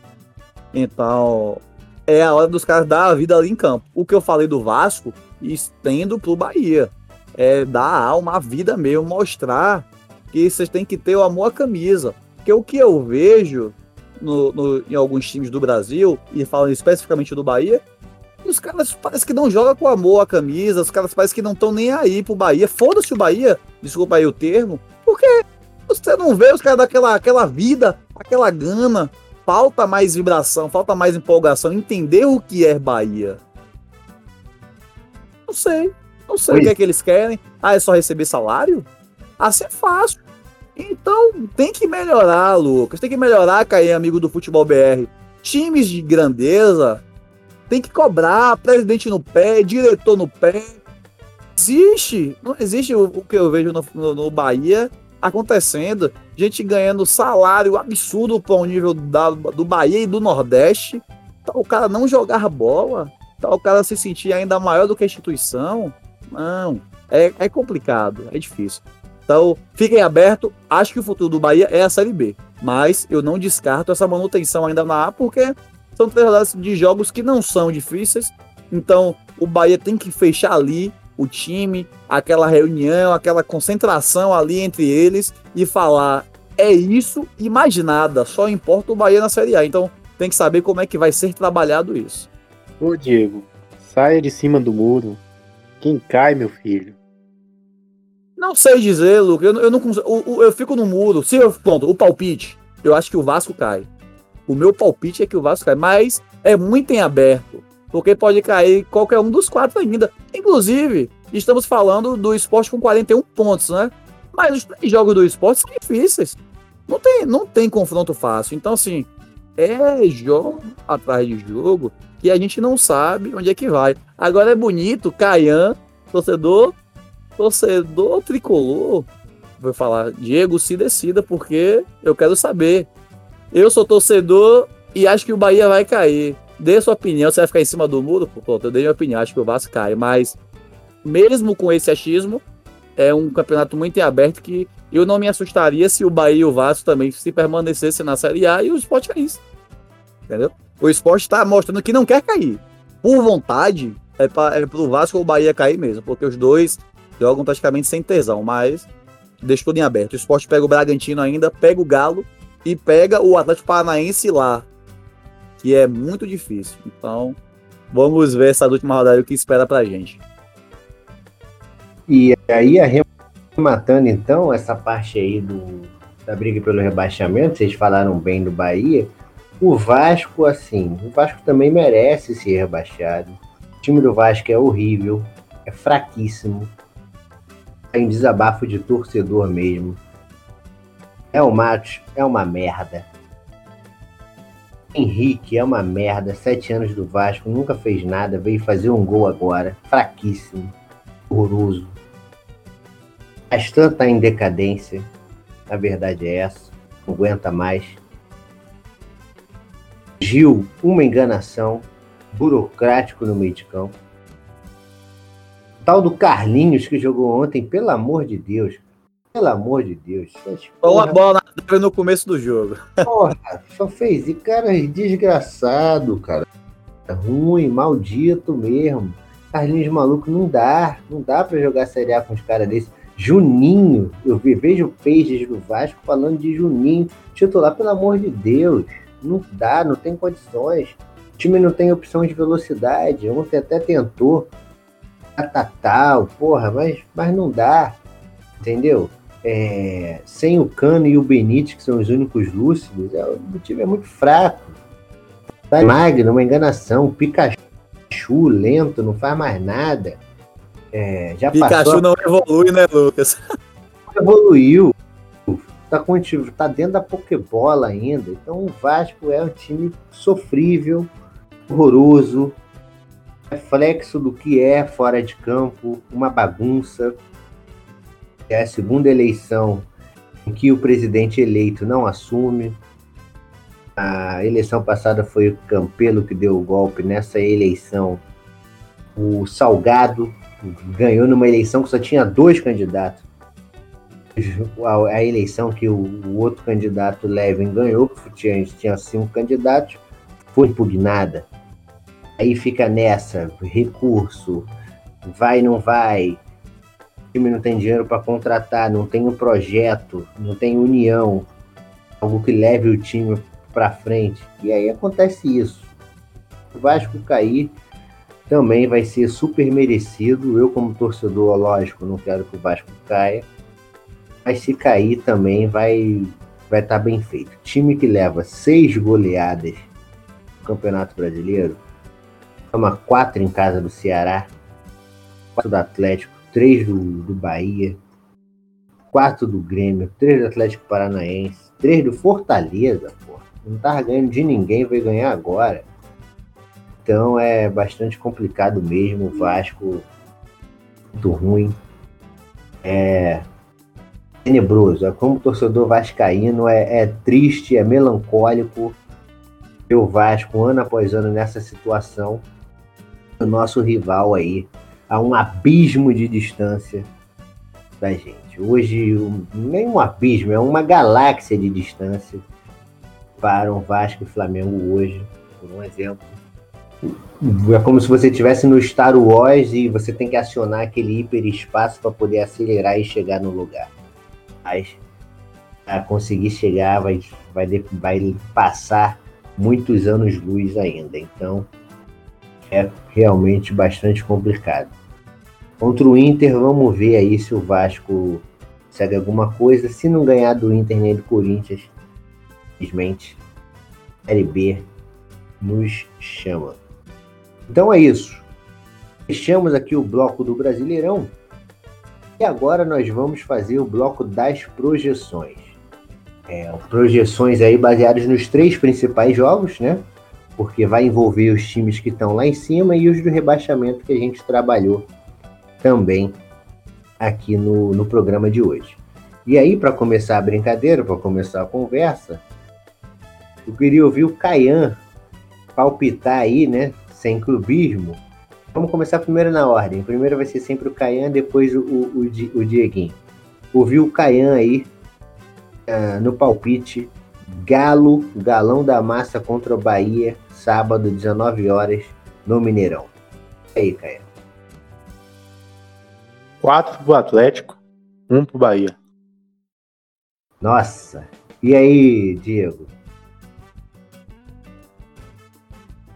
Então, é a hora dos caras dar a vida ali em campo. O que eu falei do Vasco, estendo pro Bahia. É dar a alma, a vida mesmo, mostrar que vocês têm que ter o amor à camisa. Porque o que eu vejo no, no, em alguns times do Brasil, e falando especificamente do Bahia, os caras parece que não jogam com amor a camisa, os caras parece que não estão nem aí pro Bahia. Foda-se o Bahia, desculpa aí o termo, porque você não vê os caras daquela aquela vida, aquela gana, falta mais vibração, falta mais empolgação, entender o que é Bahia. Não sei. Não sei Oi. o que é que eles querem. Ah, é só receber salário? Assim é fácil. Então tem que melhorar, Lucas. Tem que melhorar, Caí, amigo do futebol BR. Times de grandeza tem que cobrar, presidente no pé, diretor no pé. Existe, não existe o, o que eu vejo no, no, no Bahia acontecendo, gente ganhando salário absurdo para o nível da, do Bahia e do Nordeste, tá o cara não jogar bola, tá o cara se sentir ainda maior do que a instituição. Não, é, é complicado, é difícil. Então, fiquem abertos. Acho que o futuro do Bahia é a Série B. Mas eu não descarto essa manutenção ainda na A, porque são três rodadas de jogos que não são difíceis. Então, o Bahia tem que fechar ali o time, aquela reunião, aquela concentração ali entre eles e falar: é isso e mais nada, só importa o Bahia na Série A. Então tem que saber como é que vai ser trabalhado isso. Ô Diego, saia de cima do muro. Quem cai, meu filho? Não sei dizer, Luca. Eu, eu não eu, eu, fico no muro. Se eu, pronto, o palpite, eu acho que o Vasco cai. O meu palpite é que o Vasco cai, mas é muito em aberto. Porque pode cair qualquer um dos quatro ainda. Inclusive, estamos falando do esporte com 41 pontos, né? Mas os três jogos do esporte são difíceis. Não tem, não tem confronto fácil. Então, assim, é jogo atrás de jogo que a gente não sabe onde é que vai. Agora é bonito, Caian, torcedor, torcedor tricolor, vou falar, Diego, se decida, porque eu quero saber. Eu sou torcedor e acho que o Bahia vai cair. Dê sua opinião, você vai ficar em cima do muro? Pronto, eu dei minha opinião, acho que o Vasco cai, mas mesmo com esse achismo, é um campeonato muito em aberto que eu não me assustaria se o Bahia e o Vasco também se permanecessem na Série A e o Sport caísse. Entendeu? O Sport está mostrando que não quer cair. Por vontade, é para é o Vasco ou o Bahia cair mesmo, porque os dois jogam praticamente sem tesão, mas deixa tudo em aberto. O Sport pega o Bragantino ainda, pega o Galo e pega o Atlético Paranaense lá, que é muito difícil. Então, vamos ver essa última rodada o que espera pra gente. E aí, arrematando então essa parte aí do, da briga pelo rebaixamento, vocês falaram bem do Bahia. O Vasco, assim, o Vasco também merece ser rebaixado. O time do Vasco é horrível, é fraquíssimo. Tem desabafo de torcedor mesmo. É o Matos, é uma merda. Henrique é uma merda. Sete anos do Vasco, nunca fez nada, veio fazer um gol agora. Fraquíssimo. Horroroso. Astan tá em decadência. A verdade é essa. Não aguenta mais. Gil, uma enganação. Burocrático no meio de campo. Tal do Carlinhos que jogou ontem, pelo amor de Deus. Pelo amor de Deus. Uma bola no começo do jogo. *laughs* Porra, só fez. E cara, desgraçado, cara. Ruim, maldito mesmo. Carlinhos maluco, não dá. Não dá para jogar Série A com os caras desses. Juninho, eu vejo pages do Vasco falando de Juninho titular, pelo amor de Deus. Não dá, não tem condições. O time não tem opção de velocidade. Ontem até tentou. Tal, porra, mas, mas não dá. Entendeu? É, sem o Cano e o Benítez, que são os únicos lúcidos, é, o time é muito fraco. Tá Magno, uma enganação. Pikachu Pikachu lento, não faz mais nada. É, já Pikachu passou, não evolui, né, Lucas? *laughs* evoluiu. Tá, com, tá dentro da Pokébola ainda. Então o Vasco é um time sofrível, horroroso, reflexo do que é fora de campo, uma bagunça. É a segunda eleição em que o presidente eleito não assume. A eleição passada foi o Campelo que deu o golpe. Nessa eleição, o Salgado ganhou numa eleição que só tinha dois candidatos. A, eleição que o, o, outro candidato Levin ganhou, que tinha, tinha cinco candidatos, foi impugnada. Aí fica nessa, recurso, vai, não vai, o time não tem dinheiro para contratar, não tem um projeto, não tem união, algo que leve o time para frente. E aí acontece isso. O Vasco cair também vai ser super merecido. Eu, como torcedor, lógico, não quero que o Vasco caia. Mas se cair também vai vai estar tá bem feito. Time que leva seis goleadas no Campeonato Brasileiro, toma quatro em casa do Ceará, quatro do Atlético, três do, do Bahia, quatro do Grêmio, três do Atlético Paranaense, três do Fortaleza, pô. Não tava ganhando de ninguém, vai ganhar agora. Então é bastante complicado mesmo. O Vasco muito ruim. É tenebroso. É como torcedor vascaíno, é, é triste, é melancólico ver o Vasco ano após ano nessa situação. O nosso rival aí a um abismo de distância da gente. Hoje, nem um abismo, é uma galáxia de distância para o Vasco e Flamengo hoje, por um exemplo. É como se você estivesse no Star Wars e você tem que acionar aquele hiperespaço para poder acelerar e chegar no lugar. Mas para conseguir chegar vai, vai, vai passar muitos anos luz ainda. Então é realmente bastante complicado. Contra o Inter, vamos ver aí se o Vasco segue alguma coisa. Se não ganhar do Inter nem do Corinthians, simplesmente Série B nos chama. Então é isso. Fechamos aqui o bloco do Brasileirão. E agora nós vamos fazer o bloco das projeções. É, projeções aí baseadas nos três principais jogos, né? Porque vai envolver os times que estão lá em cima e os do rebaixamento que a gente trabalhou também aqui no, no programa de hoje. E aí, para começar a brincadeira, para começar a conversa, eu queria ouvir o Caian palpitar aí, né? Sem clubismo. Vamos começar primeiro na ordem. Primeiro vai ser sempre o Caian, depois o, o, o Dieguinho. Ouvir o Caian aí uh, no palpite. Galo, Galão da Massa contra o Bahia, sábado, 19 horas, no Mineirão. E aí, Caian. Quatro pro Atlético, um pro Bahia. Nossa. E aí, Diego?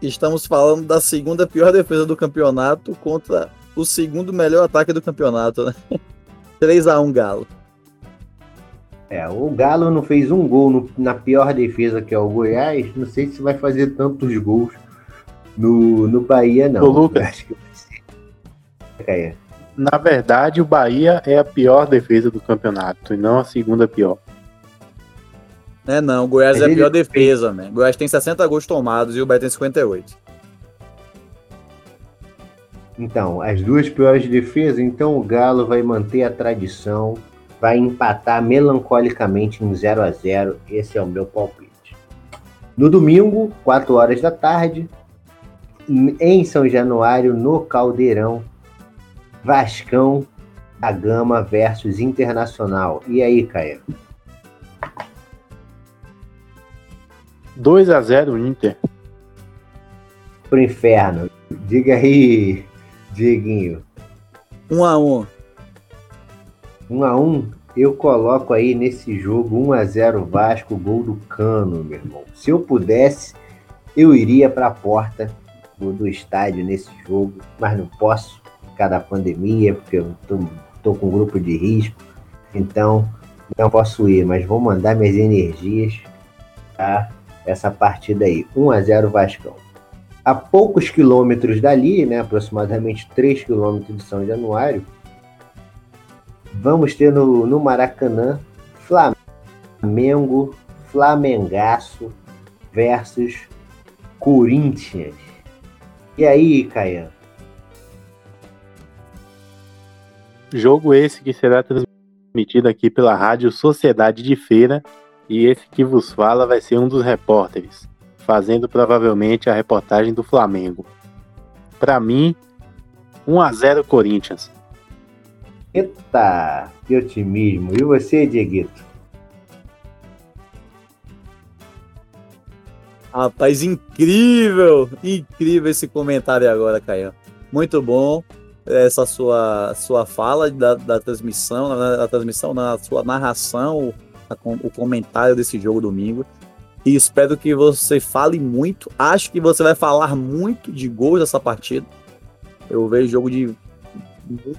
estamos falando da segunda pior defesa do campeonato contra o segundo melhor ataque do campeonato, né? *laughs* 3x1 Galo. É, o Galo não fez um gol no, na pior defesa que é o Goiás. Não sei se vai fazer tantos gols no, no Bahia, não. Ô, Lucas. É. Na verdade, o Bahia é a pior defesa do campeonato e não a segunda pior. É não, o Goiás é a pior defesa, né? O Goiás tem 60 gols tomados e o Bahia tem 58. Então, as duas piores defesas, então o Galo vai manter a tradição, vai empatar melancolicamente em 0 a 0 Esse é o meu palpite. No domingo, 4 horas da tarde, em São Januário, no Caldeirão, Vascão da Gama versus Internacional. E aí, Caio? 2 a 0 Inter. Pro inferno. Diga aí, Dieguinho. 1 a 1. 1 a 1. Eu coloco aí nesse jogo 1 a 0 Vasco, gol do Cano, meu irmão. Se eu pudesse, eu iria para a porta do, do, estádio nesse jogo, mas não posso, por causa da pandemia, porque eu tô, tô com um grupo de risco. Então, não posso ir, mas vou mandar minhas energias tá? essa partida aí. 1 a 0 Vascão. a poucos quilômetros dali, né, aproximadamente 3 quilômetros de São Januário, vamos ter no, no Maracanã Flamengo, Flamengaço versus Corinthians. E aí, Caian? Jogo esse que será transmitido aqui pela Rádio Sociedade de Feira e esse que vos fala vai ser um dos repórteres, fazendo provavelmente a reportagem do Flamengo. Para mim, 1 a 0 Corinthians. Eita, que otimismo. E você, Dieguito? Rapaz, incrível! Incrível esse comentário agora, Caio. Muito bom essa sua, sua fala da, da transmissão, na, transmissão, na sua narração, a, o comentário desse jogo domingo. E espero que você fale muito. Acho que você vai falar muito de gols dessa partida. Eu vejo jogo de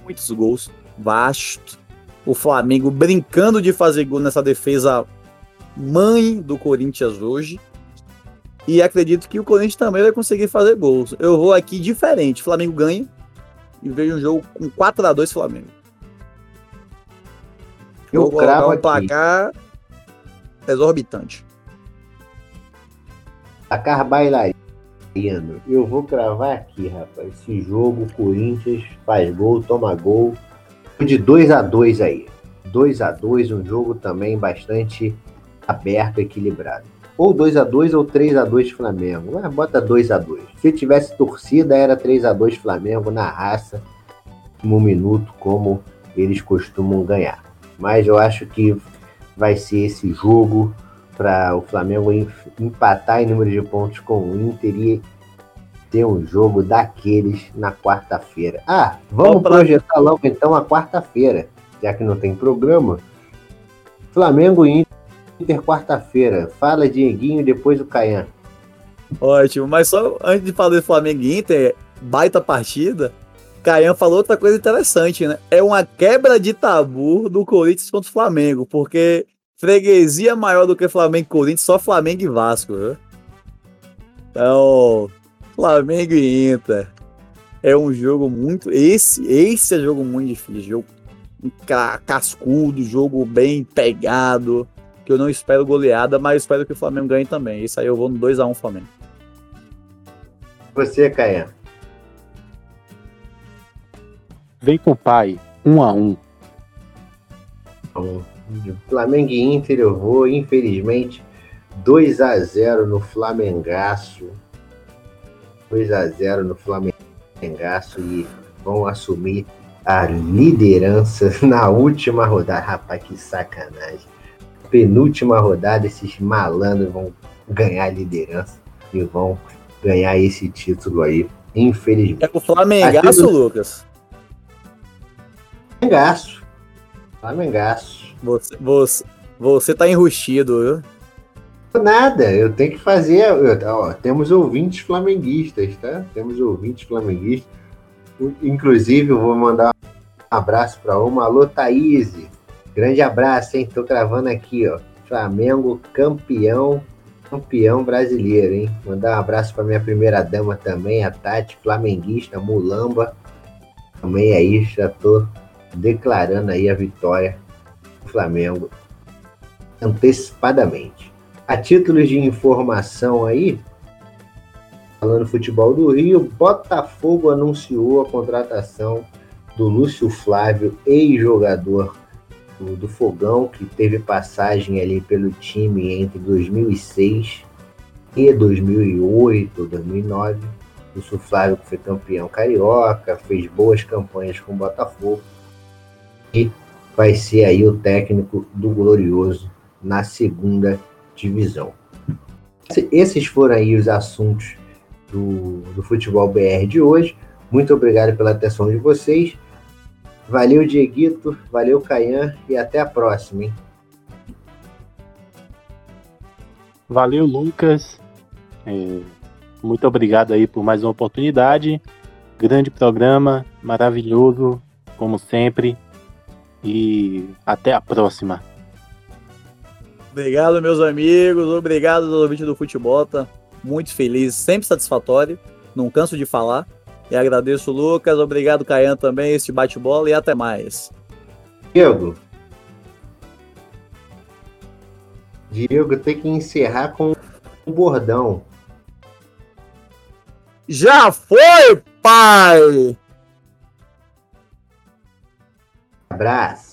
muitos gols, vasto. O Flamengo brincando de fazer gol nessa defesa mãe do Corinthians hoje. E acredito que o Corinthians também vai conseguir fazer gols. Eu vou aqui diferente. Flamengo ganha e vejo um jogo com 4 a 2 Flamengo. Eu vou cravo um aqui. placar exorbitante. Placar bailarino. Eu vou cravar aqui, rapaz. Esse jogo, Corinthians faz gol, toma gol. De 2 a 2 aí. 2 a 2 um jogo também bastante aberto, equilibrado ou 2 a 2 ou 3 a 2 Flamengo. Mas bota 2 a 2 Se tivesse torcida, era 3 a 2 Flamengo na raça, no minuto, como eles costumam ganhar. Mas eu acho que vai ser esse jogo para o Flamengo empatar em número de pontos com o Inter e ter um jogo daqueles na quarta-feira. Ah, vamos projetar logo então a quarta-feira, já que não tem programa. Flamengo e Inter Inter quarta-feira. Fala, Dieguinho, depois o Caian. Ótimo, mas só antes de falar do Flamengo e Inter, baita partida, Caian falou outra coisa interessante, né? É uma quebra de tabu do Corinthians contra o Flamengo, porque freguesia maior do que Flamengo e Corinthians, só Flamengo e Vasco, viu? Então, Flamengo e Inter. É um jogo muito. Esse, esse é jogo muito difícil. Jogo cascudo, jogo bem pegado que eu não espero goleada, mas espero que o Flamengo ganhe também. Isso aí eu vou no 2x1 Flamengo. Você, Caia. Vem com o pai, 1x1. Flamengo e Inter eu vou, infelizmente, 2 x 0 no Flamengaço. 2 x 0 no Flamengaço e vão assumir a liderança *laughs* na última rodada. Rapaz, que sacanagem penúltima rodada, esses malandros vão ganhar a liderança e vão ganhar esse título aí, infelizmente. É o Flamengaço, do... Lucas? Flamengaço. Flamengaço. Você, você, você tá enrustido, viu? Nada, eu tenho que fazer. Ó, temos ouvintes flamenguistas, tá? Temos ouvintes flamenguistas. Inclusive, eu vou mandar um abraço para uma. Alô, Thaís. Grande abraço, hein? Tô gravando aqui, ó. Flamengo campeão, campeão brasileiro, hein? Mandar um abraço para minha primeira dama também, a Tati, flamenguista, mulamba. Também aí já tô declarando aí a vitória do Flamengo antecipadamente. A títulos de informação aí, falando futebol do Rio, Botafogo anunciou a contratação do Lúcio Flávio, ex-jogador do, do Fogão, que teve passagem ali pelo time entre 2006 e 2008, 2009. O Flávio que foi campeão carioca, fez boas campanhas com o Botafogo e vai ser aí o técnico do Glorioso na segunda divisão. Esses foram aí os assuntos do, do futebol BR de hoje. Muito obrigado pela atenção de vocês. Valeu, Dieguito. Valeu, Caian. E até a próxima, hein? Valeu, Lucas. É, muito obrigado aí por mais uma oportunidade. Grande programa, maravilhoso, como sempre. E até a próxima. Obrigado, meus amigos. Obrigado aos ouvintes do Futebol. Muito feliz, sempre satisfatório. não canso de falar. E agradeço o Lucas, obrigado Caian também, esse bate-bola e até mais. Diego. Diego tem que encerrar com um bordão. Já foi, pai! Abraço.